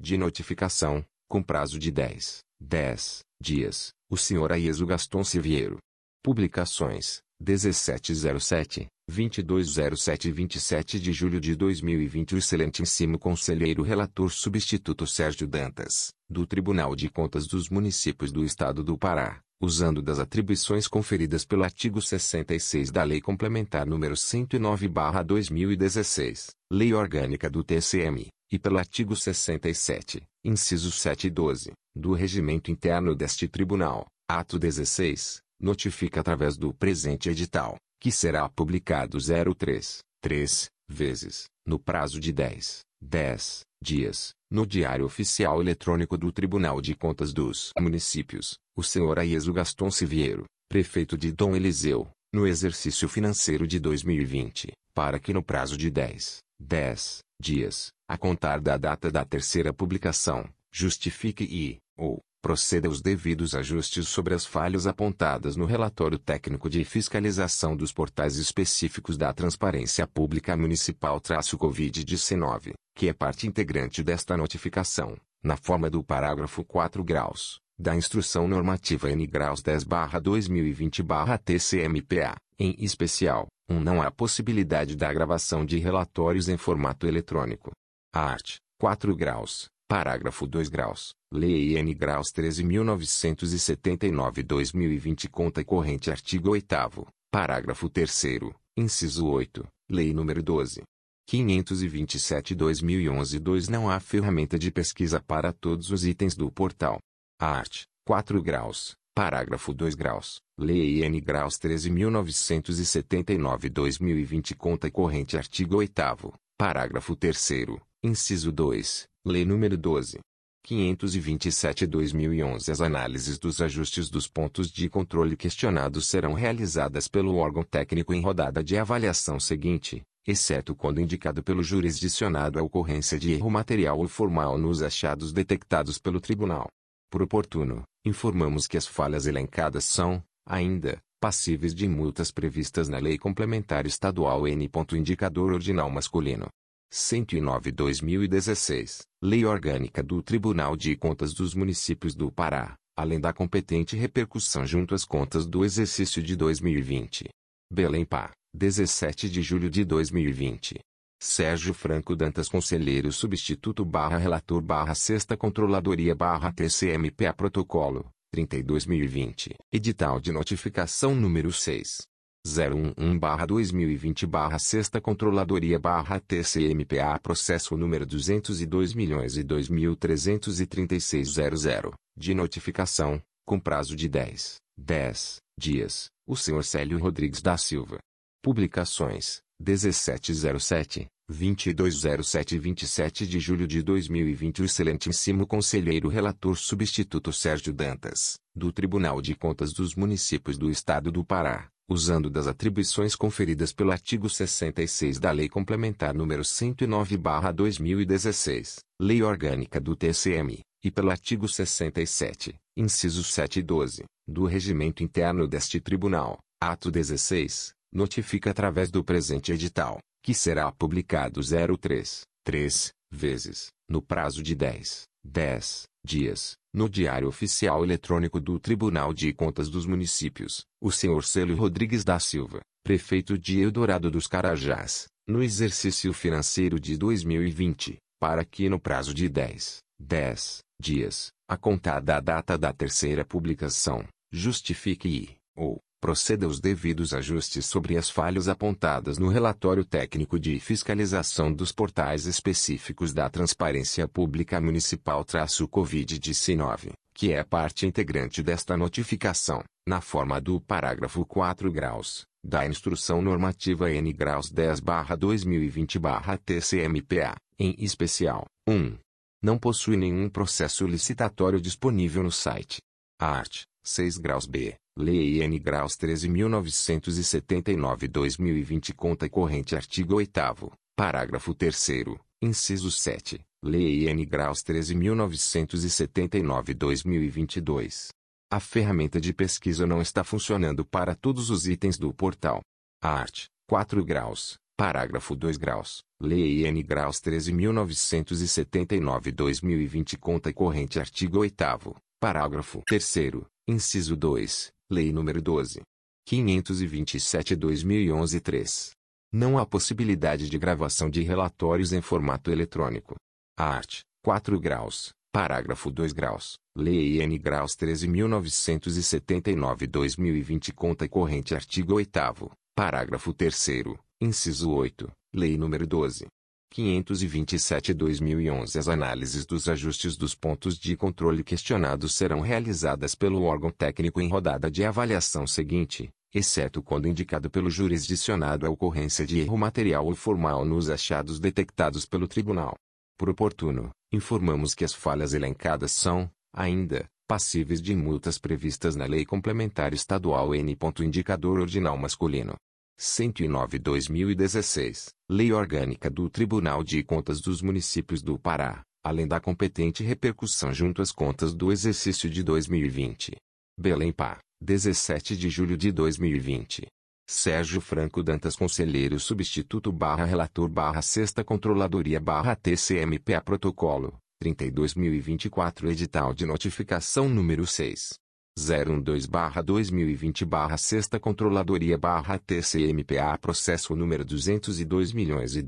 de notificação, com prazo de 10, 10 dias, o senhor Aieso Gaston Siviero. Publicações, 1707, 2207 e 27 de julho de 2020 O excelentíssimo conselheiro relator substituto Sérgio Dantas, do Tribunal de Contas dos Municípios do Estado do Pará, usando das atribuições conferidas pelo artigo 66 da Lei Complementar nº 109/2016, Lei Orgânica do TCM, e pelo artigo 67, incisos 7 e 12, do Regimento Interno deste Tribunal, ato 16, notifica através do presente edital, que será publicado 03, 3 vezes, no prazo de 10, 10 dias, no Diário Oficial Eletrônico do Tribunal de Contas dos Municípios, o senhor Aieso Gaston Siviero, prefeito de Dom Eliseu, no exercício financeiro de 2020, para que no prazo de 10, 10 dias, a contar da data da terceira publicação, justifique e, ou, proceda aos devidos ajustes sobre as falhas apontadas no relatório técnico de fiscalização dos portais específicos da Transparência Pública Municipal-Covid-19, que é parte integrante desta notificação, na forma do parágrafo 4 graus, da Instrução Normativa N graus 10-2020-TCMPA, em especial, um não há possibilidade da gravação de relatórios em formato eletrônico. Art. 4 graus, parágrafo 2 graus, Lei N graus 13.979-2020 conta corrente artigo 8 parágrafo 3 inciso 8, Lei nº 12. 527-2011-2 Não há ferramenta de pesquisa para todos os itens do portal. Art. 4 graus, parágrafo 2 graus, Lei N graus 13.979-2020 Conta corrente artigo 8 parágrafo 3 inciso 2, Lei nº 12. 527-2011 As análises dos ajustes dos pontos de controle questionados serão realizadas pelo órgão técnico em rodada de avaliação seguinte, exceto quando indicado pelo jurisdicionado a ocorrência de erro material ou formal nos achados detectados pelo tribunal. Por oportuno, informamos que as falhas elencadas são, ainda, passíveis de multas previstas na Lei Complementar Estadual N. Indicador Ordinal Masculino. 109-2016, Lei Orgânica do Tribunal de Contas dos Municípios do Pará, além da competente repercussão junto às contas do exercício de 2020. Belém Pá, 17 de julho de 2020. Sérgio Franco Dantas Conselheiro Substituto barra Relator barra Sexta Controladoria barra TCMPA Protocolo, 32.020. Edital de Notificação número 6. 011-2020 Sexta Controladoria TCMPA Processo número 202 milhões e de notificação, com prazo de 10, 10 dias, o senhor Célio Rodrigues da Silva. Publicações, 1707, 2207 e 27 de julho de 2020 O excelentíssimo conselheiro relator substituto Sérgio Dantas, do Tribunal de Contas dos Municípios do Estado do Pará, usando das atribuições conferidas pelo artigo 66 da Lei Complementar nº 109/2016, Lei Orgânica do TCM, e pelo artigo 67, incisos 7 e 12, do Regimento Interno deste Tribunal, ato 16, notifica através do presente edital, que será publicado 03, 3 vezes, no prazo de 10, 10 dias, no Diário Oficial Eletrônico do Tribunal de Contas dos Municípios, o senhor Célio Rodrigues da Silva, prefeito de Eldorado dos Carajás, no exercício financeiro de 2020, para que no prazo de 10, 10 dias, a contar da data da terceira publicação, justifique e, ou, proceda os devidos ajustes sobre as falhas apontadas no relatório técnico de fiscalização dos portais específicos da Transparência Pública Municipal-Covid-19, que é parte integrante desta notificação, na forma do parágrafo 4 graus, da Instrução Normativa N graus 10-2020-TCMPA, em especial, 1. Não possui nenhum processo licitatório disponível no site. Art. 6 graus B. Lei N graus 13.979-2020 Conta corrente Artigo 8 Parágrafo 3 Inciso 7. Lei N graus 13.979-2022. A ferramenta de pesquisa não está funcionando para todos os itens do portal. Art. 4 graus. Parágrafo 2 graus. Lei N graus 13.979-2020 Conta corrente Artigo 8 Parágrafo 3 Inciso 2. Lei nº 12. 527-2011-3. Não há possibilidade de gravação de relatórios em formato eletrônico. Art. 4 graus. Parágrafo 2 graus. Lei N graus 13.979-2020 Conta corrente Artigo 8 Parágrafo 3 Inciso 8. Lei nº 12. 527-2011 As análises dos ajustes dos pontos de controle questionados serão realizadas pelo órgão técnico em rodada de avaliação seguinte, exceto quando indicado pelo jurisdicionado a ocorrência de erro material ou formal nos achados detectados pelo tribunal. Por oportuno, informamos que as falhas elencadas são, ainda, passíveis de multas previstas na Lei Complementar Estadual N. Indicador Ordinal Masculino. 109/2016, Lei Orgânica do Tribunal de Contas dos Municípios do Pará, além da competente repercussão junto às contas do exercício de 2020. Belém Pá, 17 de julho de 2020. Sérgio Franco Dantas Conselheiro Substituto barra Relator barra Sexta Controladoria barra TCMPA Protocolo, 32.024 Edital de Notificação número 6. 012-2020-6 Controladoria-TCMPA Processo número 202 milhões e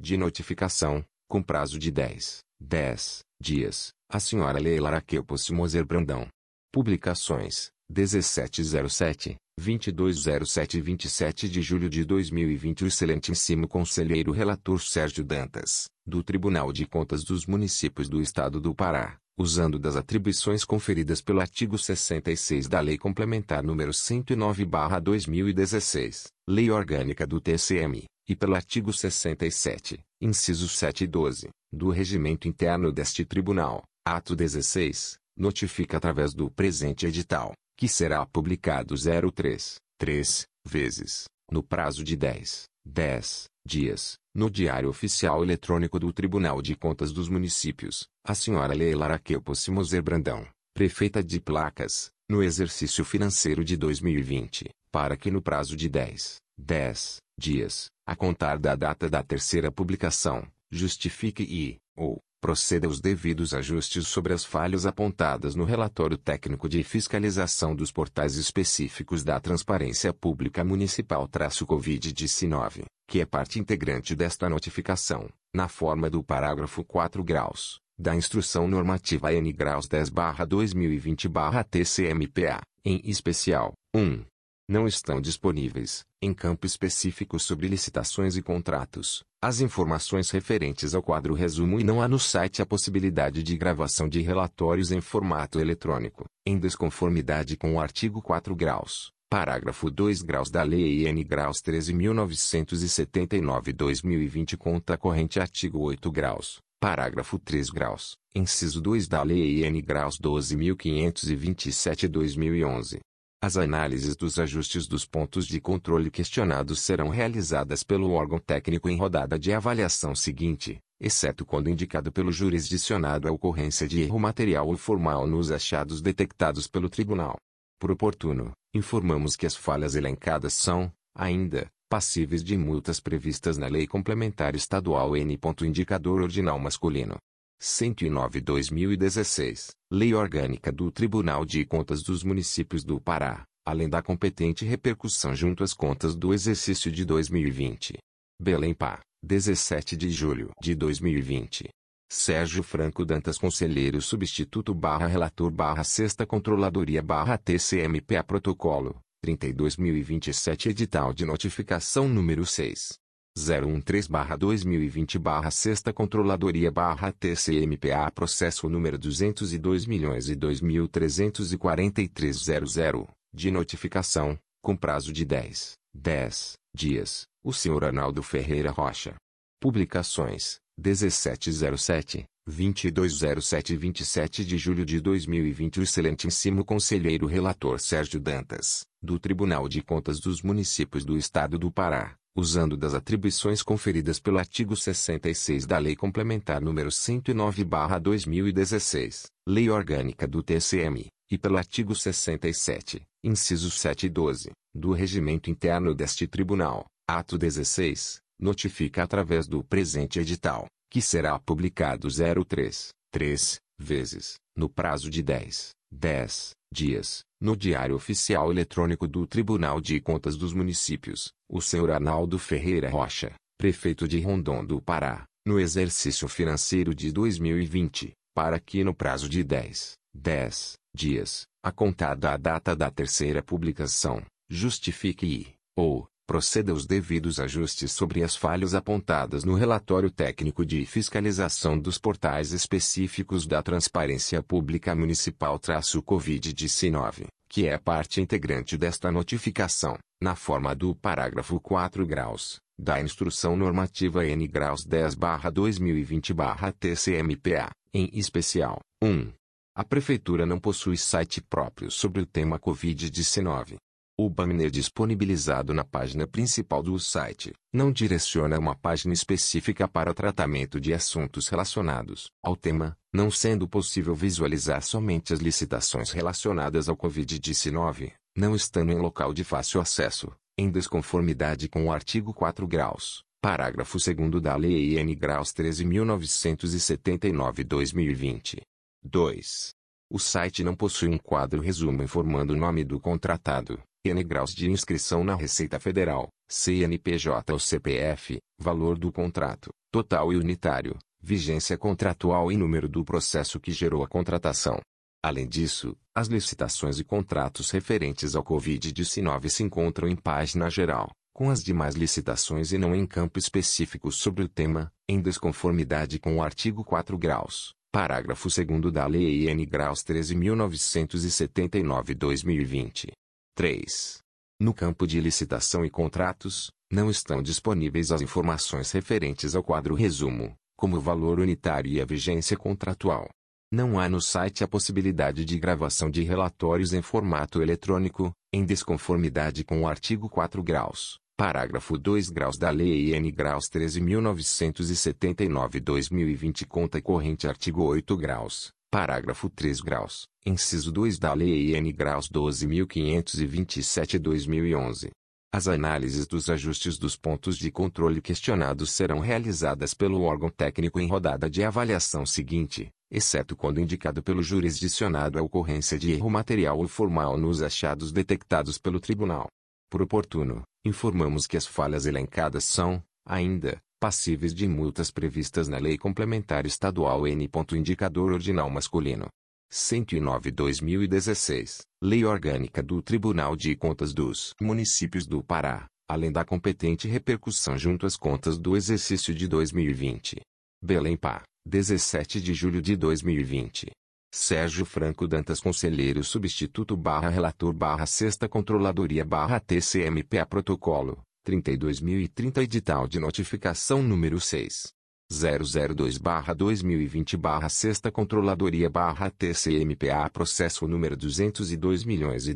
de notificação, com prazo de 10, 10 dias, a senhora Leila Raquel Moser Brandão. Publicações, 1707, 2207 e 27 de julho de 2020 O excelentíssimo conselheiro relator Sérgio Dantas, do Tribunal de Contas dos Municípios do Estado do Pará, usando das atribuições conferidas pelo artigo 66 da Lei Complementar nº 109/2016, Lei Orgânica do TCM, e pelo artigo 67, incisos 7 e 12, do Regimento Interno deste Tribunal, ato 16, notifica através do presente edital, que será publicado 03, 3 vezes, no prazo de 10, 10 dias, no Diário Oficial Eletrônico do Tribunal de Contas dos Municípios, a senhora Leila Raquel Moser Brandão, prefeita de Placas, no exercício financeiro de 2020, para que no prazo de 10, 10 dias, a contar da data da terceira publicação, justifique e, ou, proceda os devidos ajustes sobre as falhas apontadas no relatório técnico de fiscalização dos portais específicos da Transparência Pública Municipal-Covid-19, que é parte integrante desta notificação, na forma do parágrafo 4 graus, da Instrução Normativa N graus 10-2020-TCMPA, em especial, 1 não estão disponíveis, em campo específico sobre licitações e contratos, as informações referentes ao quadro resumo e não há no site a possibilidade de gravação de relatórios em formato eletrônico, em desconformidade com o artigo 4 graus, parágrafo 2 graus da Lei N graus 13.979-2020 conta corrente artigo 8 graus, parágrafo 3 graus, inciso 2 da Lei N graus 12.527-2011. As análises dos ajustes dos pontos de controle questionados serão realizadas pelo órgão técnico em rodada de avaliação seguinte, exceto quando indicado pelo jurisdicionado a ocorrência de erro material ou formal nos achados detectados pelo tribunal. Por oportuno, informamos que as falhas elencadas são, ainda, passíveis de multas previstas na Lei Complementar Estadual N. Indicador Ordinal Masculino. 109/2016, Lei Orgânica do Tribunal de Contas dos Municípios do Pará, além da competente repercussão junto às contas do exercício de 2020. Belém Pá, 17 de julho de 2020. Sérgio Franco Dantas Conselheiro Substituto barra Relator barra Sexta Controladoria barra TCMPA Protocolo, 32.027 Edital de Notificação número 6. 013 barra 2020 barra Sexta Controladoria barra TCMPA Processo número 202 milhões e 2.343.00, de notificação, com prazo de 10, 10 dias, o senhor Arnaldo Ferreira Rocha. Publicações, 1707, 2207 e 27 de julho de 2020 O excelentíssimo conselheiro relator Sérgio Dantas, do Tribunal de Contas dos Municípios do Estado do Pará, usando das atribuições conferidas pelo artigo 66 da Lei Complementar nº 109/2016, Lei Orgânica do TCM, e pelo artigo 67, incisos 7 e 12, do Regimento Interno deste Tribunal, ato 16, notifica através do presente edital, que será publicado 03, 3, vezes, no prazo de 10, 10 dias, no Diário Oficial Eletrônico do Tribunal de Contas dos Municípios, o senhor Arnaldo Ferreira Rocha, prefeito de Rondon do Pará, no exercício financeiro de 2020, para que no prazo de 10, 10 dias, a contada a data da terceira publicação, justifique e, ou, proceda os devidos ajustes sobre as falhas apontadas no relatório técnico de fiscalização dos portais específicos da Transparência Pública Municipal-Covid-19, que é parte integrante desta notificação, na forma do parágrafo 4 graus, da Instrução Normativa N graus 10-2020-TCMPA, em especial, 1. A Prefeitura não possui site próprio sobre o tema Covid-19. O banner disponibilizado na página principal do site não direciona uma página específica para tratamento de assuntos relacionados ao tema, não sendo possível visualizar somente as licitações relacionadas ao Covid-19, não estando em local de fácil acesso, em desconformidade com o artigo 4 graus, parágrafo 2 da Lei N graus 13.979-2020. 2. O site não possui um quadro resumo informando o nome do contratado, N graus de inscrição na Receita Federal, CNPJ ou CPF, valor do contrato, total e unitário, vigência contratual e número do processo que gerou a contratação. Além disso, as licitações e contratos referentes ao Covid-19 se encontram em página geral, com as demais licitações e não em campo específico sobre o tema, em desconformidade com o artigo 4 graus, parágrafo 2 da Lei N graus 13.979-2020. 3. No campo de licitação e contratos, não estão disponíveis as informações referentes ao quadro resumo, como o valor unitário e a vigência contratual. Não há no site a possibilidade de gravação de relatórios em formato eletrônico, em desconformidade com o artigo 4 graus, parágrafo 2 graus da Lei N graus 13.979-2020 conta corrente artigo 8 graus, parágrafo 3 graus, inciso 2 da Lei N graus 12.527-2011. As análises dos ajustes dos pontos de controle questionados serão realizadas pelo órgão técnico em rodada de avaliação seguinte, exceto quando indicado pelo jurisdicionado a ocorrência de erro material ou formal nos achados detectados pelo tribunal. Por oportuno, informamos que as falhas elencadas são, ainda, passíveis de multas previstas na Lei Complementar Estadual N. Indicador Ordinal Masculino. 109/2016, Lei Orgânica do Tribunal de Contas dos Municípios do Pará, além da competente repercussão junto às contas do exercício de 2020. Belém Pá, 17 de julho de 2020. Sérgio Franco Dantas Conselheiro Substituto barra Relator barra Sexta Controladoria barra TCMPA Protocolo, 32.030 Edital de Notificação número 6. 002-2020 Sexta Controladoria TCMPA Processo número 202 milhões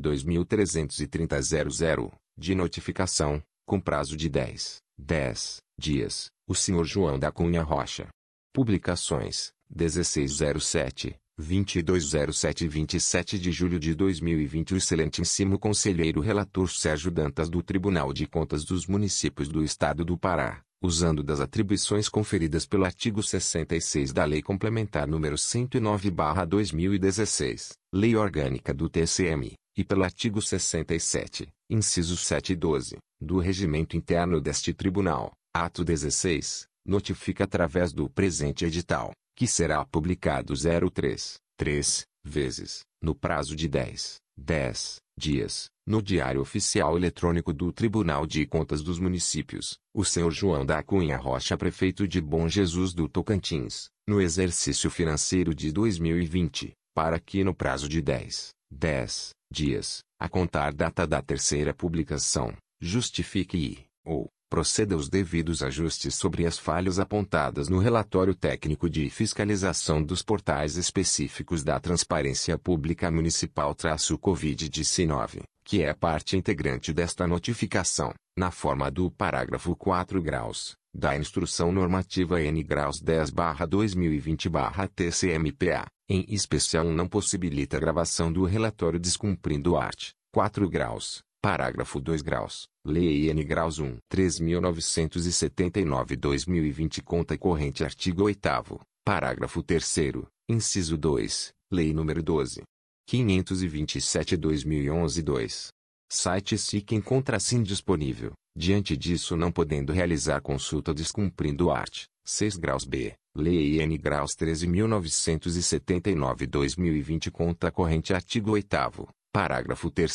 de notificação, com prazo de 10, 10 dias, o senhor João da Cunha Rocha. Publicações, 1607, 2207 e 27 de julho de 2020 O excelentíssimo conselheiro relator Sérgio Dantas do Tribunal de Contas dos Municípios do Estado do Pará usando das atribuições conferidas pelo artigo 66 da Lei Complementar nº 109/2016, Lei Orgânica do TCM, e pelo artigo 67, incisos 7 e 12, do Regimento Interno deste Tribunal, Ato 16. Notifica através do presente edital, que será publicado 03, 3, vezes, no prazo de 10, 10 dias, no Diário Oficial Eletrônico do Tribunal de Contas dos Municípios, o senhor João da Cunha Rocha prefeito de Bom Jesus do Tocantins, no exercício financeiro de 2020, para que no prazo de 10, 10 dias, a contar data da terceira publicação, justifique e, ou, proceda os devidos ajustes sobre as falhas apontadas no relatório técnico de fiscalização dos portais específicos da Transparência Pública Municipal-Covid-19, que é parte integrante desta notificação, na forma do parágrafo 4 graus, da Instrução Normativa N graus 10-2020-TCMPA, em especial não possibilita a gravação do relatório descumprindo art. 4 graus, Parágrafo 2 graus. Lei N graus 1. 3.979-2020 Conta corrente Artigo 8 Parágrafo 3 Inciso 2. Lei nº 12. 527-2011-2. Site SIC encontra assim disponível, diante disso não podendo realizar consulta descumprindo art. 6 graus B. Lei N graus 13.979-2020 Conta corrente Artigo 8 Parágrafo 3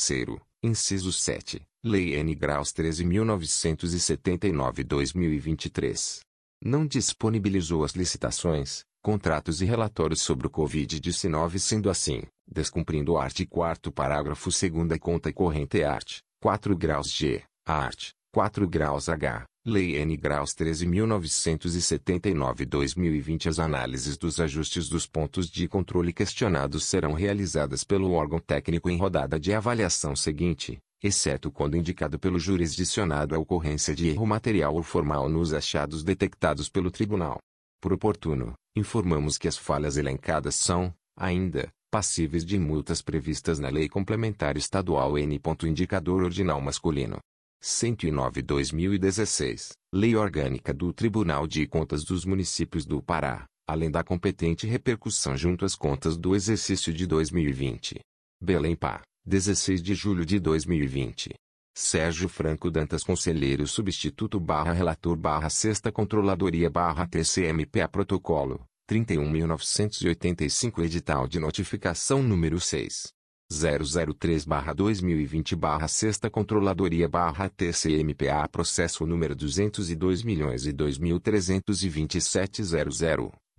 Inciso 7. Lei N. Graus 13.979-2023. Não disponibilizou as licitações, contratos e relatórios sobre o Covid-19 sendo assim, descumprindo o art. 4 parágrafo 2 conta corrente art. 4 graus G, art. 4 graus H, Lei N. Graus 13.979-2020 As análises dos ajustes dos pontos de controle questionados serão realizadas pelo órgão técnico em rodada de avaliação seguinte, exceto quando indicado pelo jurisdicionado a ocorrência de erro material ou formal nos achados detectados pelo tribunal. Por oportuno, informamos que as falhas elencadas são, ainda, passíveis de multas previstas na Lei Complementar Estadual N. Indicador Ordinal Masculino. 109/2016, Lei Orgânica do Tribunal de Contas dos Municípios do Pará, além da competente repercussão junto às contas do exercício de 2020. Belém Pá, 16 de julho de 2020. Sérgio Franco Dantas Conselheiro Substituto barra Relator barra Sexta Controladoria barra TCMPA Protocolo, 31.985 Edital de Notificação número 6. 003-2020 Sexta Controladoria TCMPA Processo número 202 milhões e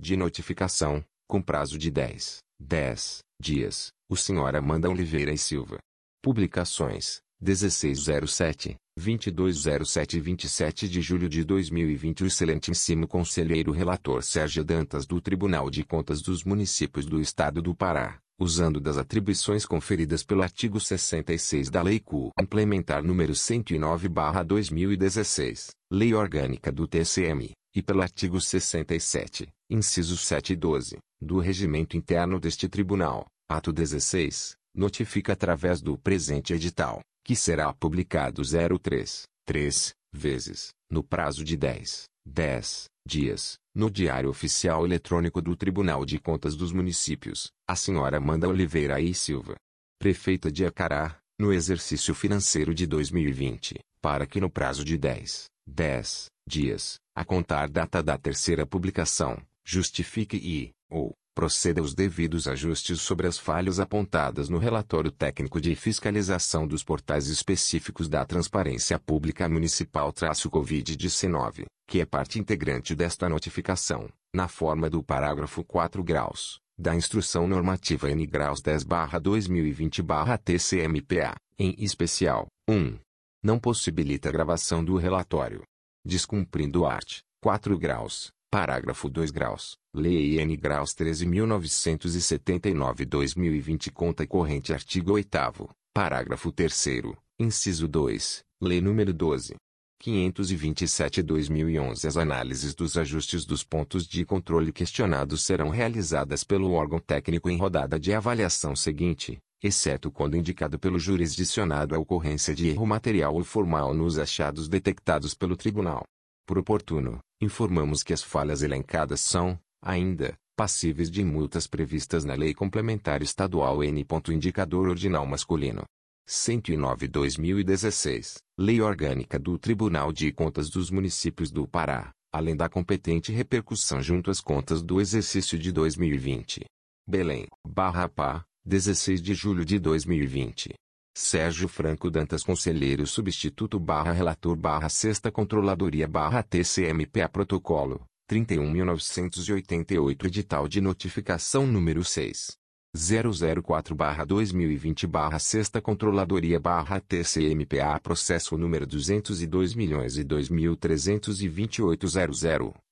de notificação, com prazo de 10, 10 dias, o Sr. Amanda Oliveira e Silva. Publicações, 1607, 2207 e 27 de julho de 2020 O excelentíssimo conselheiro relator Sérgio Dantas do Tribunal de Contas dos Municípios do Estado do Pará usando das atribuições conferidas pelo artigo 66 da Lei CU Implementar número 109/2016, Lei Orgânica do TCM, e pelo artigo 67, incisos 7 e 12, do Regimento Interno deste Tribunal, ato 16, notifica através do presente edital, que será publicado 03, 3, vezes, no prazo de 10, 10 dias, no Diário Oficial Eletrônico do Tribunal de Contas dos Municípios, a senhora Amanda Oliveira e Silva, prefeita de Acará, no exercício financeiro de 2020, para que no prazo de 10, 10 dias, a contar data da terceira publicação, justifique e, ou, proceda aos devidos ajustes sobre as falhas apontadas no relatório técnico de fiscalização dos portais específicos da Transparência Pública Municipal-Covid-19, que é parte integrante desta notificação, na forma do parágrafo 4 graus, da Instrução Normativa N graus 10-2020-TCMPA, em especial, 1. Não possibilita a gravação do relatório. Descumprindo art. 4 graus, Parágrafo 2 graus. Lei N graus 13.979-2020 Conta corrente Artigo 8 Parágrafo 3 Inciso 2. Lei nº 12. 527-2011 As análises dos ajustes dos pontos de controle questionados serão realizadas pelo órgão técnico em rodada de avaliação seguinte, exceto quando indicado pelo jurisdicionado a ocorrência de erro material ou formal nos achados detectados pelo tribunal. Por oportuno, informamos que as falhas elencadas são, ainda, passíveis de multas previstas na Lei Complementar Estadual N. Indicador Ordinal Masculino. 109-2016, Lei Orgânica do Tribunal de Contas dos Municípios do Pará, além da competente repercussão junto às contas do exercício de 2020. Belém, Barra Pá, 16 de julho de 2020. Sérgio Franco Dantas Conselheiro Substituto barra Relator barra Sexta Controladoria barra TCMPA Protocolo, 31.988 Edital de Notificação número 6. 004-2020 Sexta Controladoria TCMPA Processo número 202 milhões e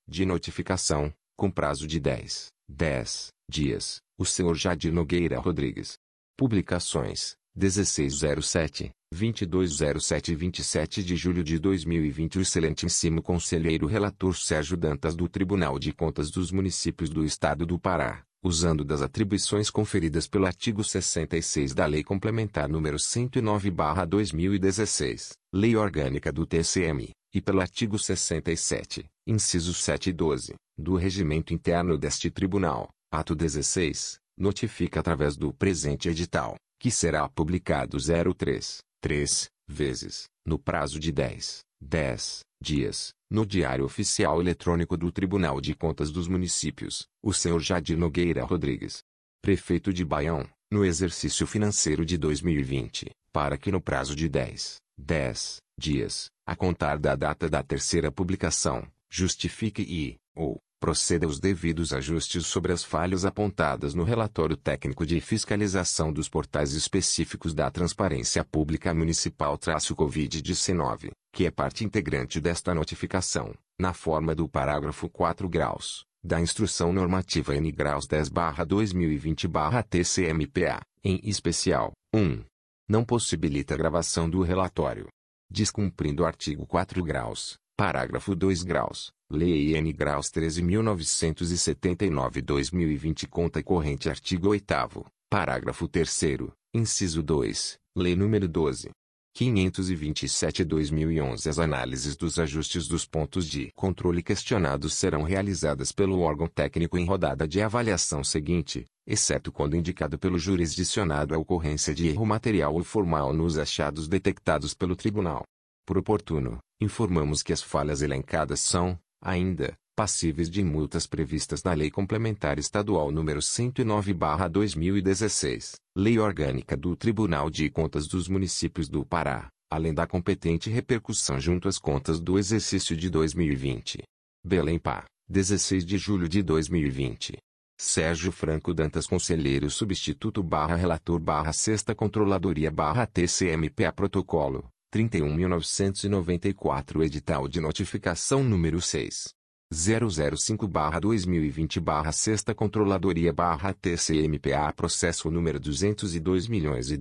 de notificação, com prazo de 10, 10 dias, o senhor Jadir Nogueira Rodrigues. Publicações, 1607, 2207 e 27 de julho de 2020 O excelentíssimo conselheiro relator Sérgio Dantas do Tribunal de Contas dos Municípios do Estado do Pará, usando das atribuições conferidas pelo artigo 66 da Lei Complementar nº 109/2016, Lei Orgânica do TCM, e pelo artigo 67, incisos 7 e 12, do Regimento Interno deste Tribunal, ato 16, notifica através do presente edital que será publicado 03, 3, vezes, no prazo de 10, 10 dias, no Diário Oficial Eletrônico do Tribunal de Contas dos Municípios, o senhor Jadir Nogueira Rodrigues, prefeito de Baião, no exercício financeiro de 2020, para que no prazo de 10, 10 dias, a contar da data da terceira publicação, justifique e, ou, proceda aos devidos ajustes sobre as falhas apontadas no relatório técnico de fiscalização dos portais específicos da Transparência Pública Municipal-Covid-19, que é parte integrante desta notificação, na forma do parágrafo 4 graus, da Instrução Normativa N graus 10-2020-TCMPA, em especial, 1. Não possibilita a gravação do relatório. Descumprindo o artigo 4 graus, parágrafo 2 graus, Lei N. Graus 13.979-2020 Conta corrente Artigo 8 Parágrafo 3 Inciso 2, Lei nº 12. 527-2011 As análises dos ajustes dos pontos de controle questionados serão realizadas pelo órgão técnico em rodada de avaliação seguinte, exceto quando indicado pelo jurisdicionado a ocorrência de erro material ou formal nos achados detectados pelo tribunal. Por oportuno, informamos que as falhas elencadas são, ainda, passíveis de multas previstas na Lei Complementar Estadual nº 109/2016, Lei Orgânica do Tribunal de Contas dos Municípios do Pará, além da competente repercussão junto às contas do exercício de 2020. Belém Pá, 16 de julho de 2020. Sérgio Franco Dantas Conselheiro Substituto barra Relator barra Sexta Controladoria barra TCMPA Protocolo 31.994 Edital de Notificação número 6. 005-2020 Sexta Controladoria TCMPA Processo número 202 milhões e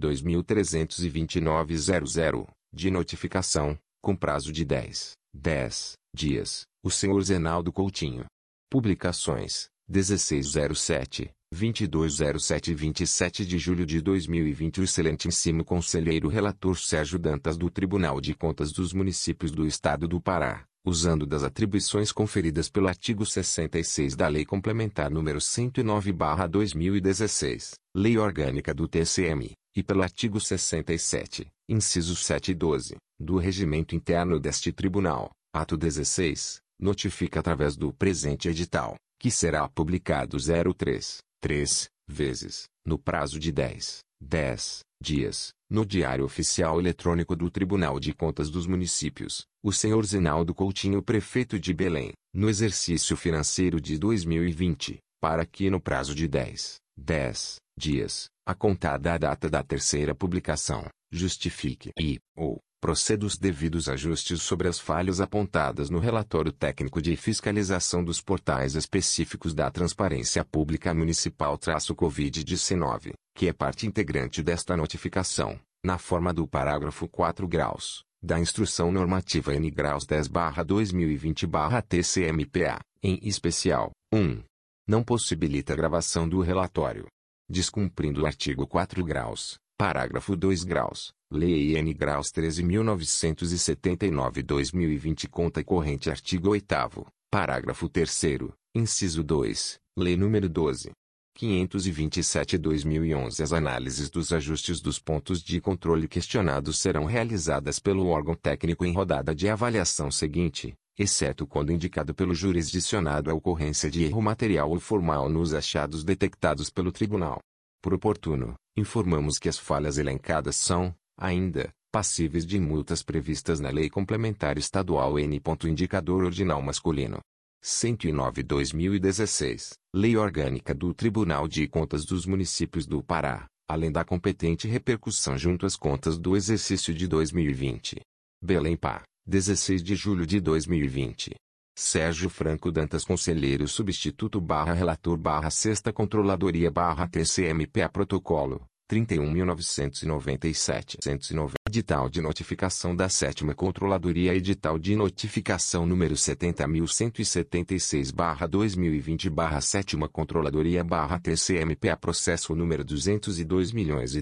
de notificação, com prazo de 10, 10 dias, o senhor Zenaldo Coutinho. Publicações, 1607, 2207 e 27 de julho de 2020 O excelentíssimo conselheiro relator Sérgio Dantas do Tribunal de Contas dos Municípios do Estado do Pará, usando das atribuições conferidas pelo artigo 66 da Lei Complementar nº 109/2016, Lei Orgânica do TCM, e pelo artigo 67, incisos 7 e 12, do Regimento Interno deste Tribunal, ato 16, notifica através do presente edital, que será publicado 03 três vezes, no prazo de 10, 10 dias, no Diário Oficial Eletrônico do Tribunal de Contas dos Municípios, o senhor Zinaldo Coutinho Prefeito de Belém, no exercício financeiro de 2020, para que no prazo de 10, 10 dias, a contar da data da terceira publicação, justifique e, ou, proceda os devidos ajustes sobre as falhas apontadas no relatório técnico de fiscalização dos portais específicos da Transparência Pública Municipal-Covid-19, que é parte integrante desta notificação, na forma do parágrafo 4 graus, da Instrução Normativa N graus 10-2020-TCMPA, em especial, 1. Não possibilita a gravação do relatório. Descumprindo o artigo 4 graus, parágrafo 2 graus, Lei N. Graus 13.979-2020 Conta corrente Artigo 8 Parágrafo 3 Inciso 2, Lei nº 12. 527-2011 As análises dos ajustes dos pontos de controle questionados serão realizadas pelo órgão técnico em rodada de avaliação seguinte, exceto quando indicado pelo jurisdicionado a ocorrência de erro material ou formal nos achados detectados pelo tribunal. Por oportuno, informamos que as falhas elencadas são, ainda, passíveis de multas previstas na Lei Complementar Estadual N. Indicador Ordinal Masculino. 109-2016, Lei Orgânica do Tribunal de Contas dos Municípios do Pará, além da competente repercussão junto às contas do exercício de 2020. Belém Pá, 16 de julho de 2020. Sérgio Franco Dantas Conselheiro Substituto barra Relator barra Sexta Controladoria barra TCMPA Protocolo, 31.997. Edital de notificação da Sétima Controladoria Edital de notificação número 70.176-2020 Sétima Controladoria barra TCMPA Processo número 202 milhões e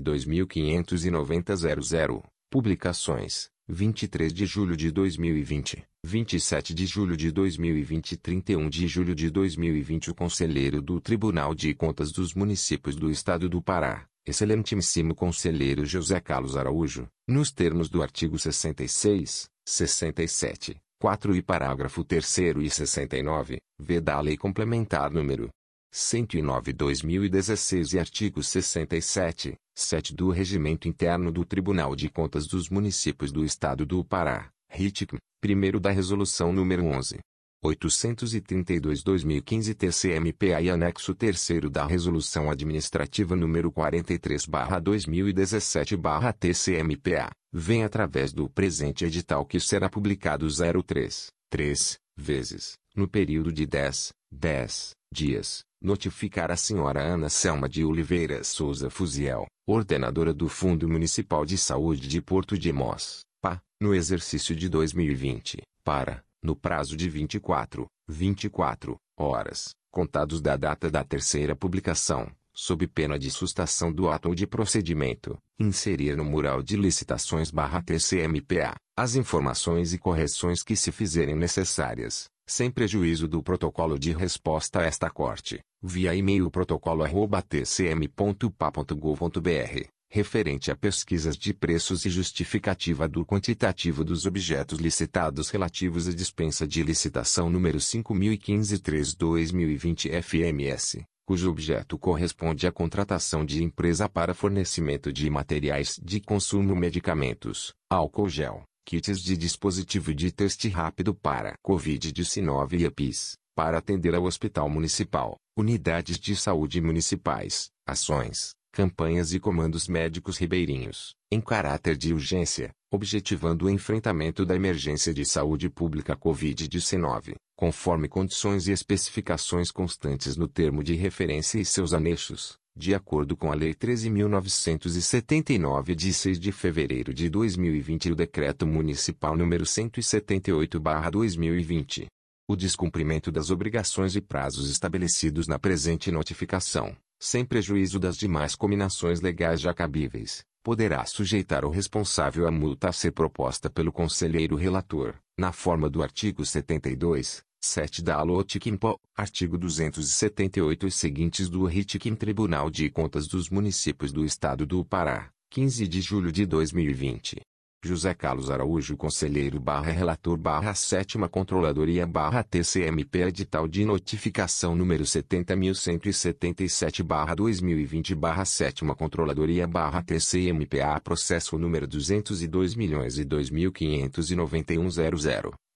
Publicações 23 de julho de 2020, 27 de julho de 2020 e 31 de julho de 2020 O Conselheiro do Tribunal de Contas dos Municípios do Estado do Pará, Excelentíssimo Conselheiro José Carlos Araújo, nos termos do artigo 66, 67, 4 e parágrafo 3 e 69, v da Lei Complementar número 109/2016 e artigo 67, 7 do Regimento Interno do Tribunal de Contas dos Municípios do Estado do Pará, RITCM, primeiro da Resolução número 11. 832-2015 TCMPA e anexo 3 da Resolução Administrativa número 43/2017/TCMPA, vem através do presente edital que será publicado 03, 3 vezes, no período de 10, 10 dias, notificar a senhora Ana Selma de Oliveira Souza Fuziel, ordenadora do Fundo Municipal de Saúde de Porto de Mós, PA, no exercício de 2020, para no prazo de 24, 24 horas, contados da data da terceira publicação, sob pena de sustação do ato ou de procedimento, inserir no mural de licitações barra TCMPA, as informações e correções que se fizerem necessárias, sem prejuízo do protocolo de resposta a esta corte, via e-mail protocolo@tcm.pa.gov.br referente a pesquisas de preços e justificativa do quantitativo dos objetos licitados relativos à dispensa de licitação número 5015-3-2020 FMS, cujo objeto corresponde à contratação de empresa para fornecimento de materiais de consumo medicamentos, álcool gel, kits de dispositivo de teste rápido para Covid-19 e EPIs, para atender ao Hospital Municipal, unidades de saúde municipais, ações, campanhas e comandos médicos ribeirinhos, em caráter de urgência, objetivando o enfrentamento da emergência de saúde pública Covid-19, conforme condições e especificações constantes no termo de referência e seus anexos, de acordo com a Lei 13.979 de 6 de fevereiro de 2020 e o Decreto Municipal número 178-2020. O descumprimento das obrigações e prazos estabelecidos na presente notificação, sem prejuízo das demais cominações legais já cabíveis, poderá sujeitar o responsável à multa a ser proposta pelo conselheiro relator, na forma do artigo 72, 7 da Alotiquimpo, artigo 278 e seguintes do RITIQUIM Tribunal de Contas dos Municípios do Estado do Pará, 15 de julho de 2020. José Carlos Araújo Conselheiro barra Relator barra Sétima Controladoria barra TCMP Edital de Notificação número 70.177 barra 2020 barra Sétima Controladoria barra TCMPA Processo número 202 milhões e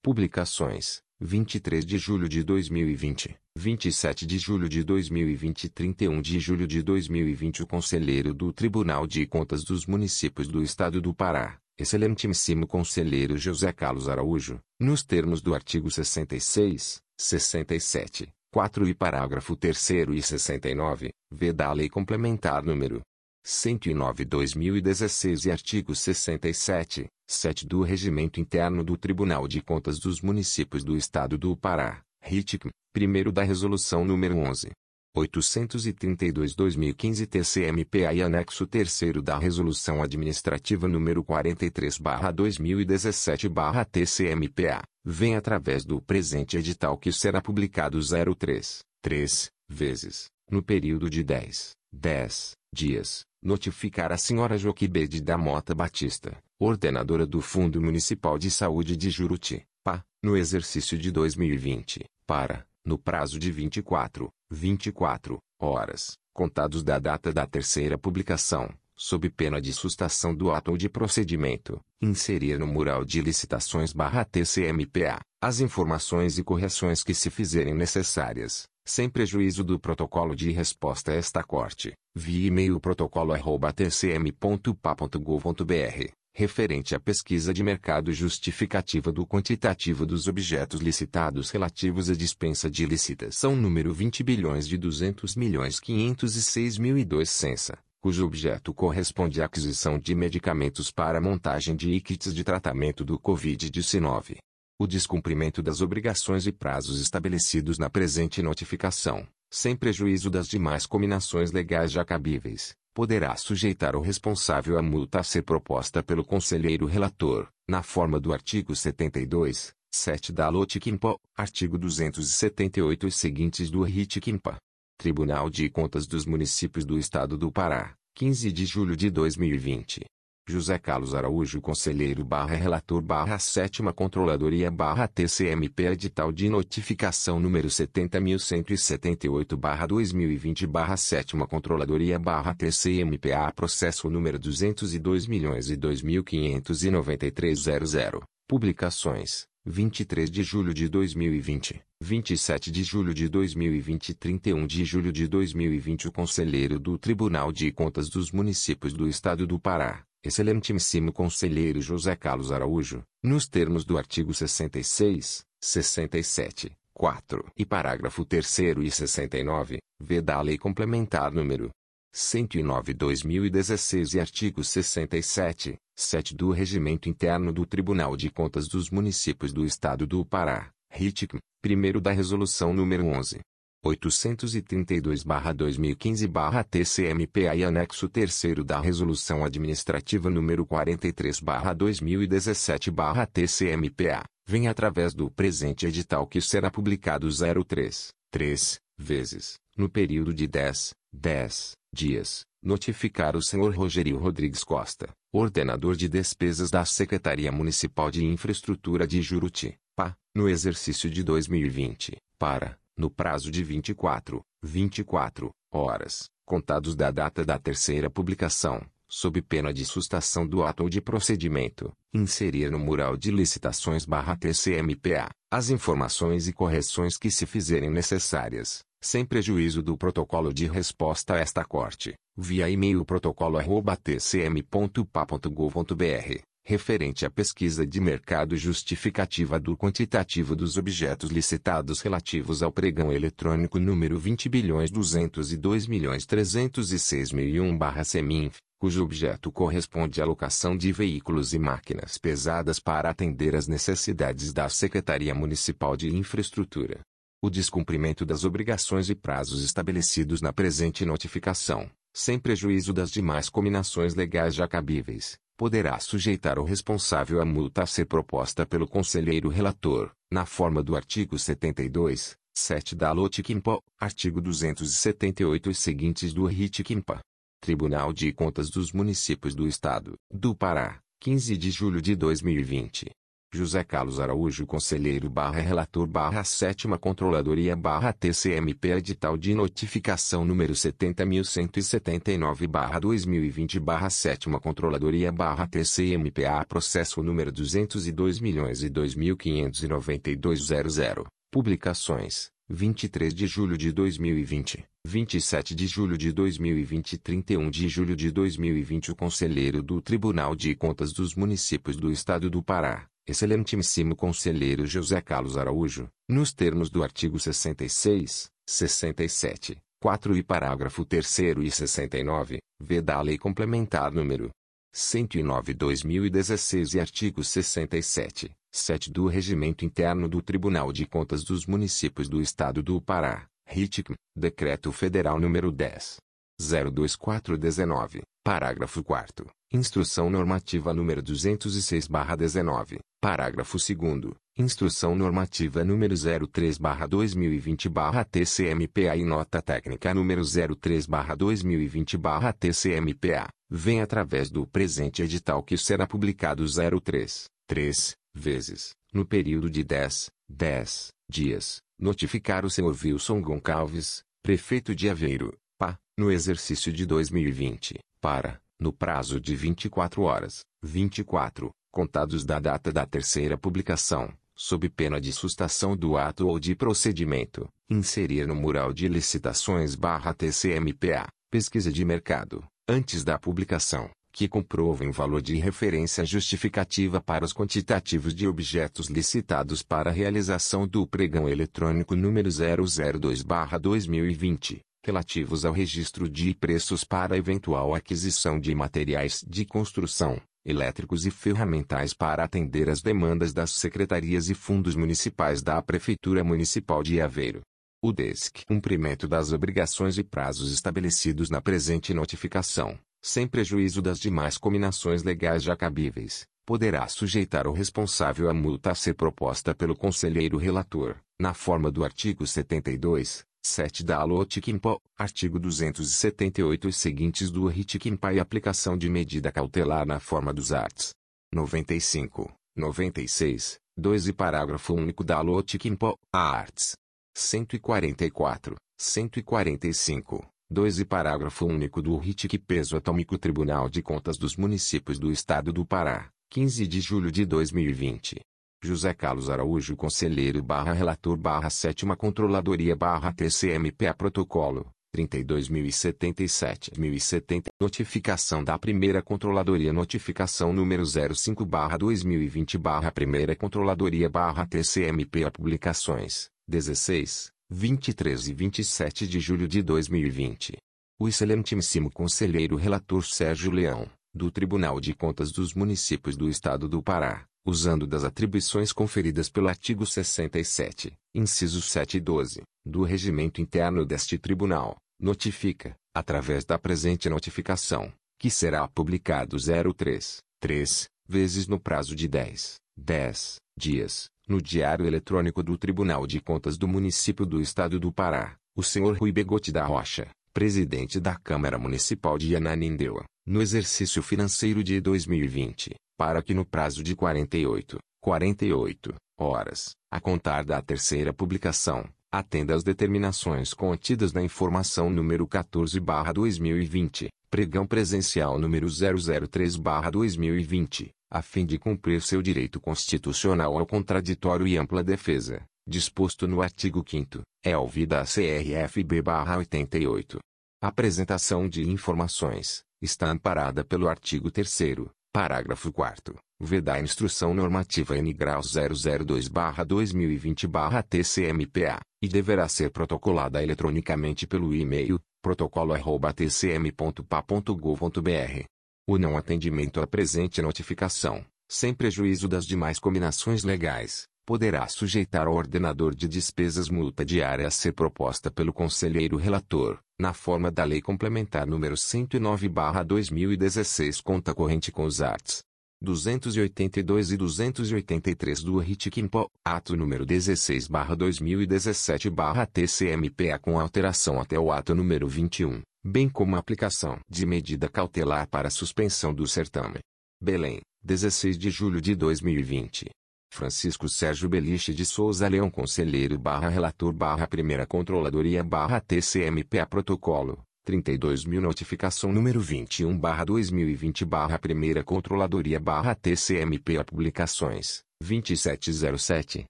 Publicações 23 de julho de 2020, 27 de julho de 2020 e 31 de julho de 2020 O Conselheiro do Tribunal de Contas dos Municípios do Estado do Pará Excelentíssimo Conselheiro José Carlos Araújo, nos termos do artigo 66, 67, 4 e parágrafo 3 e 69, v da Lei Complementar número 109/2016 e artigo 67, 7 do Regimento Interno do Tribunal de Contas dos Municípios do Estado do Pará, RITCM, primeiro da Resolução número 11. 832-2015 TCMPA e anexo 3 da Resolução Administrativa número 43/2017/TCMPA, vem através do presente edital que será publicado 03, 3 vezes, no período de 10, 10 dias, notificar a senhora Joquibede da Mota Batista, ordenadora do Fundo Municipal de Saúde de Juruti, PA, no exercício de 2020, para, no prazo de 24, 24 horas, contados da data da terceira publicação, sob pena de sustação do ato ou de procedimento, inserir no mural de licitações barra TCMPA, as informações e correções que se fizerem necessárias, sem prejuízo do protocolo de resposta a esta corte, via e-mail protocolo@tcm.pa.gov.br, referente à pesquisa de mercado justificativa do quantitativo dos objetos licitados relativos à dispensa de licitação número 20 bilhões de 200 milhões 506 mil e 2 censa cujo objeto corresponde à aquisição de medicamentos para montagem de kits de tratamento do Covid-19. O descumprimento das obrigações e prazos estabelecidos na presente notificação, sem prejuízo das demais combinações legais já cabíveis, poderá sujeitar o responsável à multa a ser proposta pelo conselheiro relator, na forma do artigo 72, 7 da LOTICIMPA, artigo 278 e seguintes do RITICIMPA. Tribunal de Contas dos Municípios do Estado do Pará, 15 de julho de 2020. José Carlos Araújo Conselheiro barra Relator barra Sétima Controladoria barra TCMP Edital de Notificação número 70.178 barra 2020 barra Sétima Controladoria barra TCMPA Processo número 202 milhões e 2.593.00 Publicações 23 de julho de 2020, 27 de julho de 2020 e 31 de julho de 2020 O Conselheiro do Tribunal de Contas dos Municípios do Estado do Pará, Excelentíssimo Conselheiro José Carlos Araújo, nos termos do artigo 66, 67, 4 e parágrafo 3 e 69, v da Lei Complementar número 109/2016 e artigo 67, 7 do Regimento Interno do Tribunal de Contas dos Municípios do Estado do Pará, RITIC, primeiro da Resolução número 11. 832-2015-TCMPA e anexo 3 da Resolução Administrativa número 43-2017-TCMPA, vem através do presente edital que será publicado 03, 3, vezes, no período de 10, 10 dias, notificar o senhor Rogério Rodrigues Costa, ordenador de despesas da Secretaria Municipal de Infraestrutura de Juruti, PA, no exercício de 2020, para, no prazo de 24, 24 horas, contados da data da terceira publicação, sob pena de sustação do ato ou de procedimento, inserir no mural de licitações barra TCMPA, as informações e correções que se fizerem necessárias, sem prejuízo do protocolo de resposta a esta corte, via e-mail protocolo@tcm.pa.gov.br, referente à pesquisa de mercado justificativa do quantitativo dos objetos licitados relativos ao pregão eletrônico número 20 bilhões 202 milhões 306 mil e 1 barra CEMINF, cujo objeto corresponde à locação de veículos e máquinas pesadas para atender às necessidades da Secretaria Municipal de Infraestrutura. O descumprimento das obrigações e prazos estabelecidos na presente notificação, sem prejuízo das demais combinações legais já cabíveis, poderá sujeitar o responsável à multa a ser proposta pelo conselheiro relator, na forma do artigo 72, 7 da LOTICIMPA, artigo 278 e seguintes do RITICIMPA. Tribunal de Contas dos Municípios do Estado do Pará, 15 de julho de 2020. José Carlos Araújo Conselheiro barra Relator barra Sétima Controladoria barra TCMP Edital de Notificação número 70.179 barra 2020 barra Sétima Controladoria barra TCMPA Processo número 202 milhões e 2.592.00 Publicações 23 de julho de 2020, 27 de julho de 2020 e 31 de julho de 2020 O Conselheiro do Tribunal de Contas dos Municípios do Estado do Pará Excelentíssimo Conselheiro José Carlos Araújo, nos termos do artigo 66, 67, 4 e parágrafo 3 e 69, v da Lei Complementar número 109/2016 e artigo 67, 7 do Regimento Interno do Tribunal de Contas dos Municípios do Estado do Pará, RITIC, Decreto Federal número 10. 02419, parágrafo 4 Instrução Normativa número 206/19, parágrafo 2 Instrução Normativa número 03/2020/TCMPA e Nota Técnica número 03/2020/TCMPA, vem através do presente edital que será publicado 03, 3, vezes, no período de 10, 10 dias, notificar o senhor Wilson Goncalves, prefeito de Aveiro, PA, no exercício de 2020, para, no prazo de 24 horas, 24, contados da data da terceira publicação, sob pena de sustação do ato ou de procedimento, inserir no mural de licitações barra TCMPA, pesquisa de mercado, antes da publicação, que comprovem valor de referência justificativa para os quantitativos de objetos licitados para a realização do pregão eletrônico número 002/2020, relativos ao registro de preços para eventual aquisição de materiais de construção, elétricos e ferramentais para atender às demandas das secretarias e fundos municipais da Prefeitura Municipal de Aveiro. O DESC. Cumprimento das obrigações e prazos estabelecidos na presente notificação sem prejuízo das demais cominações legais já cabíveis, poderá sujeitar o responsável à multa a ser proposta pelo conselheiro relator, na forma do artigo 72, 7 da Alotiquimpo, artigo 278 e seguintes do Ritiquimpa e aplicação de medida cautelar na forma dos arts. 95, 96, 2 e parágrafo único da Alotiquimpo, arts. 144, 145, 2 e parágrafo único do RIT peso atômico Tribunal de Contas dos Municípios do Estado do Pará, 15 de julho de 2020. José Carlos Araújo Conselheiro barra Relator barra Sétima Controladoria barra TCMPA Protocolo, 32.077.070 Notificação da Primeira Controladoria Notificação número 05 barra 2020 barra Primeira Controladoria barra TCMPA Publicações, 16, 23 e 27 de julho de 2020. O excelentíssimo conselheiro relator Sérgio Leão, do Tribunal de Contas dos Municípios do Estado do Pará, usando das atribuições conferidas pelo artigo 67, incisos 7 e 12, do regimento interno deste tribunal, notifica, através da presente notificação, que será publicado 03, 3, vezes no prazo de 10, 10 dias, no Diário Eletrônico do Tribunal de Contas do Município do Estado do Pará, o senhor Rui Begote da Rocha, presidente da Câmara Municipal de Ananindeua, no exercício financeiro de 2020, para que no prazo de 48, 48 horas, a contar da terceira publicação, atenda às determinações contidas na informação número 14/2020, pregão presencial número 003/2020, a fim de cumprir seu direito constitucional ao contraditório e ampla defesa, disposto no artigo 5 é ouvida a CRFB-88. Apresentação de informações, está amparada pelo artigo 3 parágrafo 4 veda a Instrução Normativa N graus 002-2020-TCMPA, e deverá ser protocolada eletronicamente pelo e-mail, protocolo@tcm.pa.gov.br o não atendimento à presente notificação, sem prejuízo das demais combinações legais, poderá sujeitar ao ordenador de despesas multa diária a ser proposta pelo conselheiro relator, na forma da Lei Complementar número 109/2016, conta corrente com os arts. 282 e 283 do RITQIMPO, ato número 16/2017/TCMPA com alteração até o ato número 21, bem como a aplicação de medida cautelar para suspensão do certame. Belém, 16 de julho de 2020. Francisco Sérgio Beliche de Souza Leão Conselheiro barra Relator barra Primeira Controladoria barra TCMPA Protocolo, 32.000 Notificação número 21 barra 2020 barra Primeira Controladoria barra TCMPA Publicações, 2707,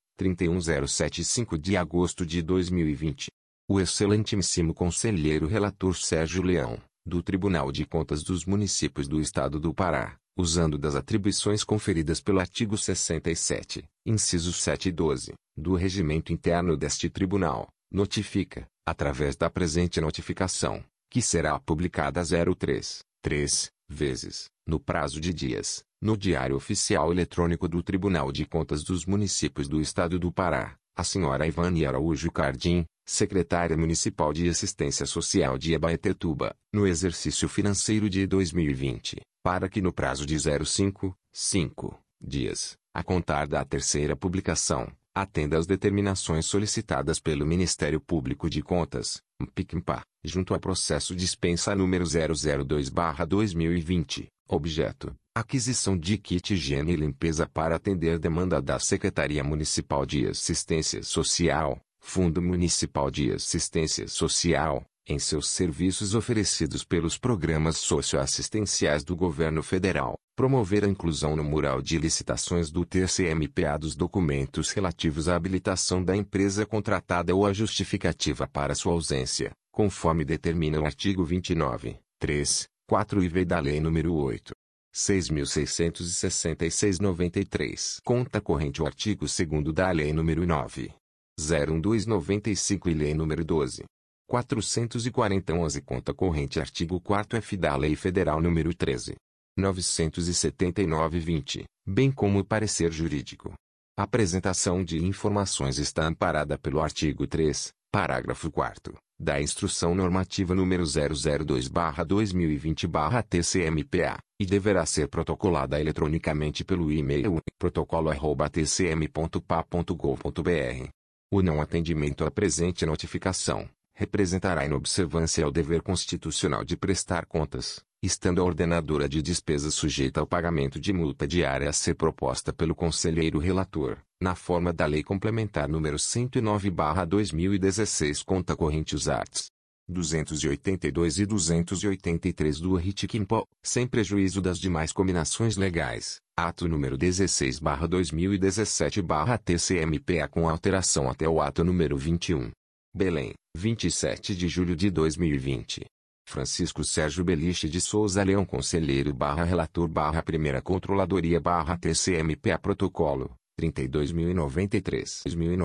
31075 de agosto de 2020. O excelentíssimo conselheiro relator Sérgio Leão, do Tribunal de Contas dos Municípios do Estado do Pará, usando das atribuições conferidas pelo artigo 67, incisos 7 e 12, do regimento interno deste tribunal, notifica, através da presente notificação, que será publicada 03, 3, vezes, no prazo de dias, no Diário Oficial Eletrônico do Tribunal de Contas dos Municípios do Estado do Pará, a senhora Ivane Araújo Cardim, secretária municipal de Assistência Social de Abaetetuba, no exercício financeiro de 2020, para que no prazo de 05, 5 dias, a contar da terceira publicação, atenda às determinações solicitadas pelo Ministério Público de Contas, MPICMPA, junto a processo dispensa número 002-2020, objeto, aquisição de kit higiene e limpeza para atender demanda da Secretaria Municipal de Assistência Social, Fundo Municipal de Assistência Social, em seus serviços oferecidos pelos programas socioassistenciais do governo federal, promover a inclusão no mural de licitações do TCMPA dos documentos relativos à habilitação da empresa contratada ou a justificativa para sua ausência, conforme determina o artigo 29, 3, 4 e V da Lei nº 8. 6.666-93. Conta corrente o artigo 2 da Lei nº 9. 01295 e Lei nº 12. 440 11 Conta corrente Artigo 4 F da Lei Federal nº 13. 979-20, bem como o parecer jurídico. A apresentação de informações está amparada pelo artigo 3, parágrafo 4 da Instrução Normativa número 002/2020/TCMPA, e deverá ser protocolada eletronicamente pelo e-mail protocolo@tcm.pa.gov.br. O não atendimento à presente notificação representará inobservância ao dever constitucional de prestar contas, estando a ordenadora de despesas sujeita ao pagamento de multa diária a ser proposta pelo conselheiro relator, na forma da Lei Complementar nº 109/2016 Conta Corrente os arts. 282 e 283 do RIT-QUIMPO, sem prejuízo das demais combinações legais, ato número 16/2017/TCMPA com alteração até o ato número 21. Belém, 27 de julho de 2020. Francisco Sérgio Beliche de Souza Leão Conselheiro barra Relator barra Primeira Controladoria barra TCMPA Protocolo, 32.093.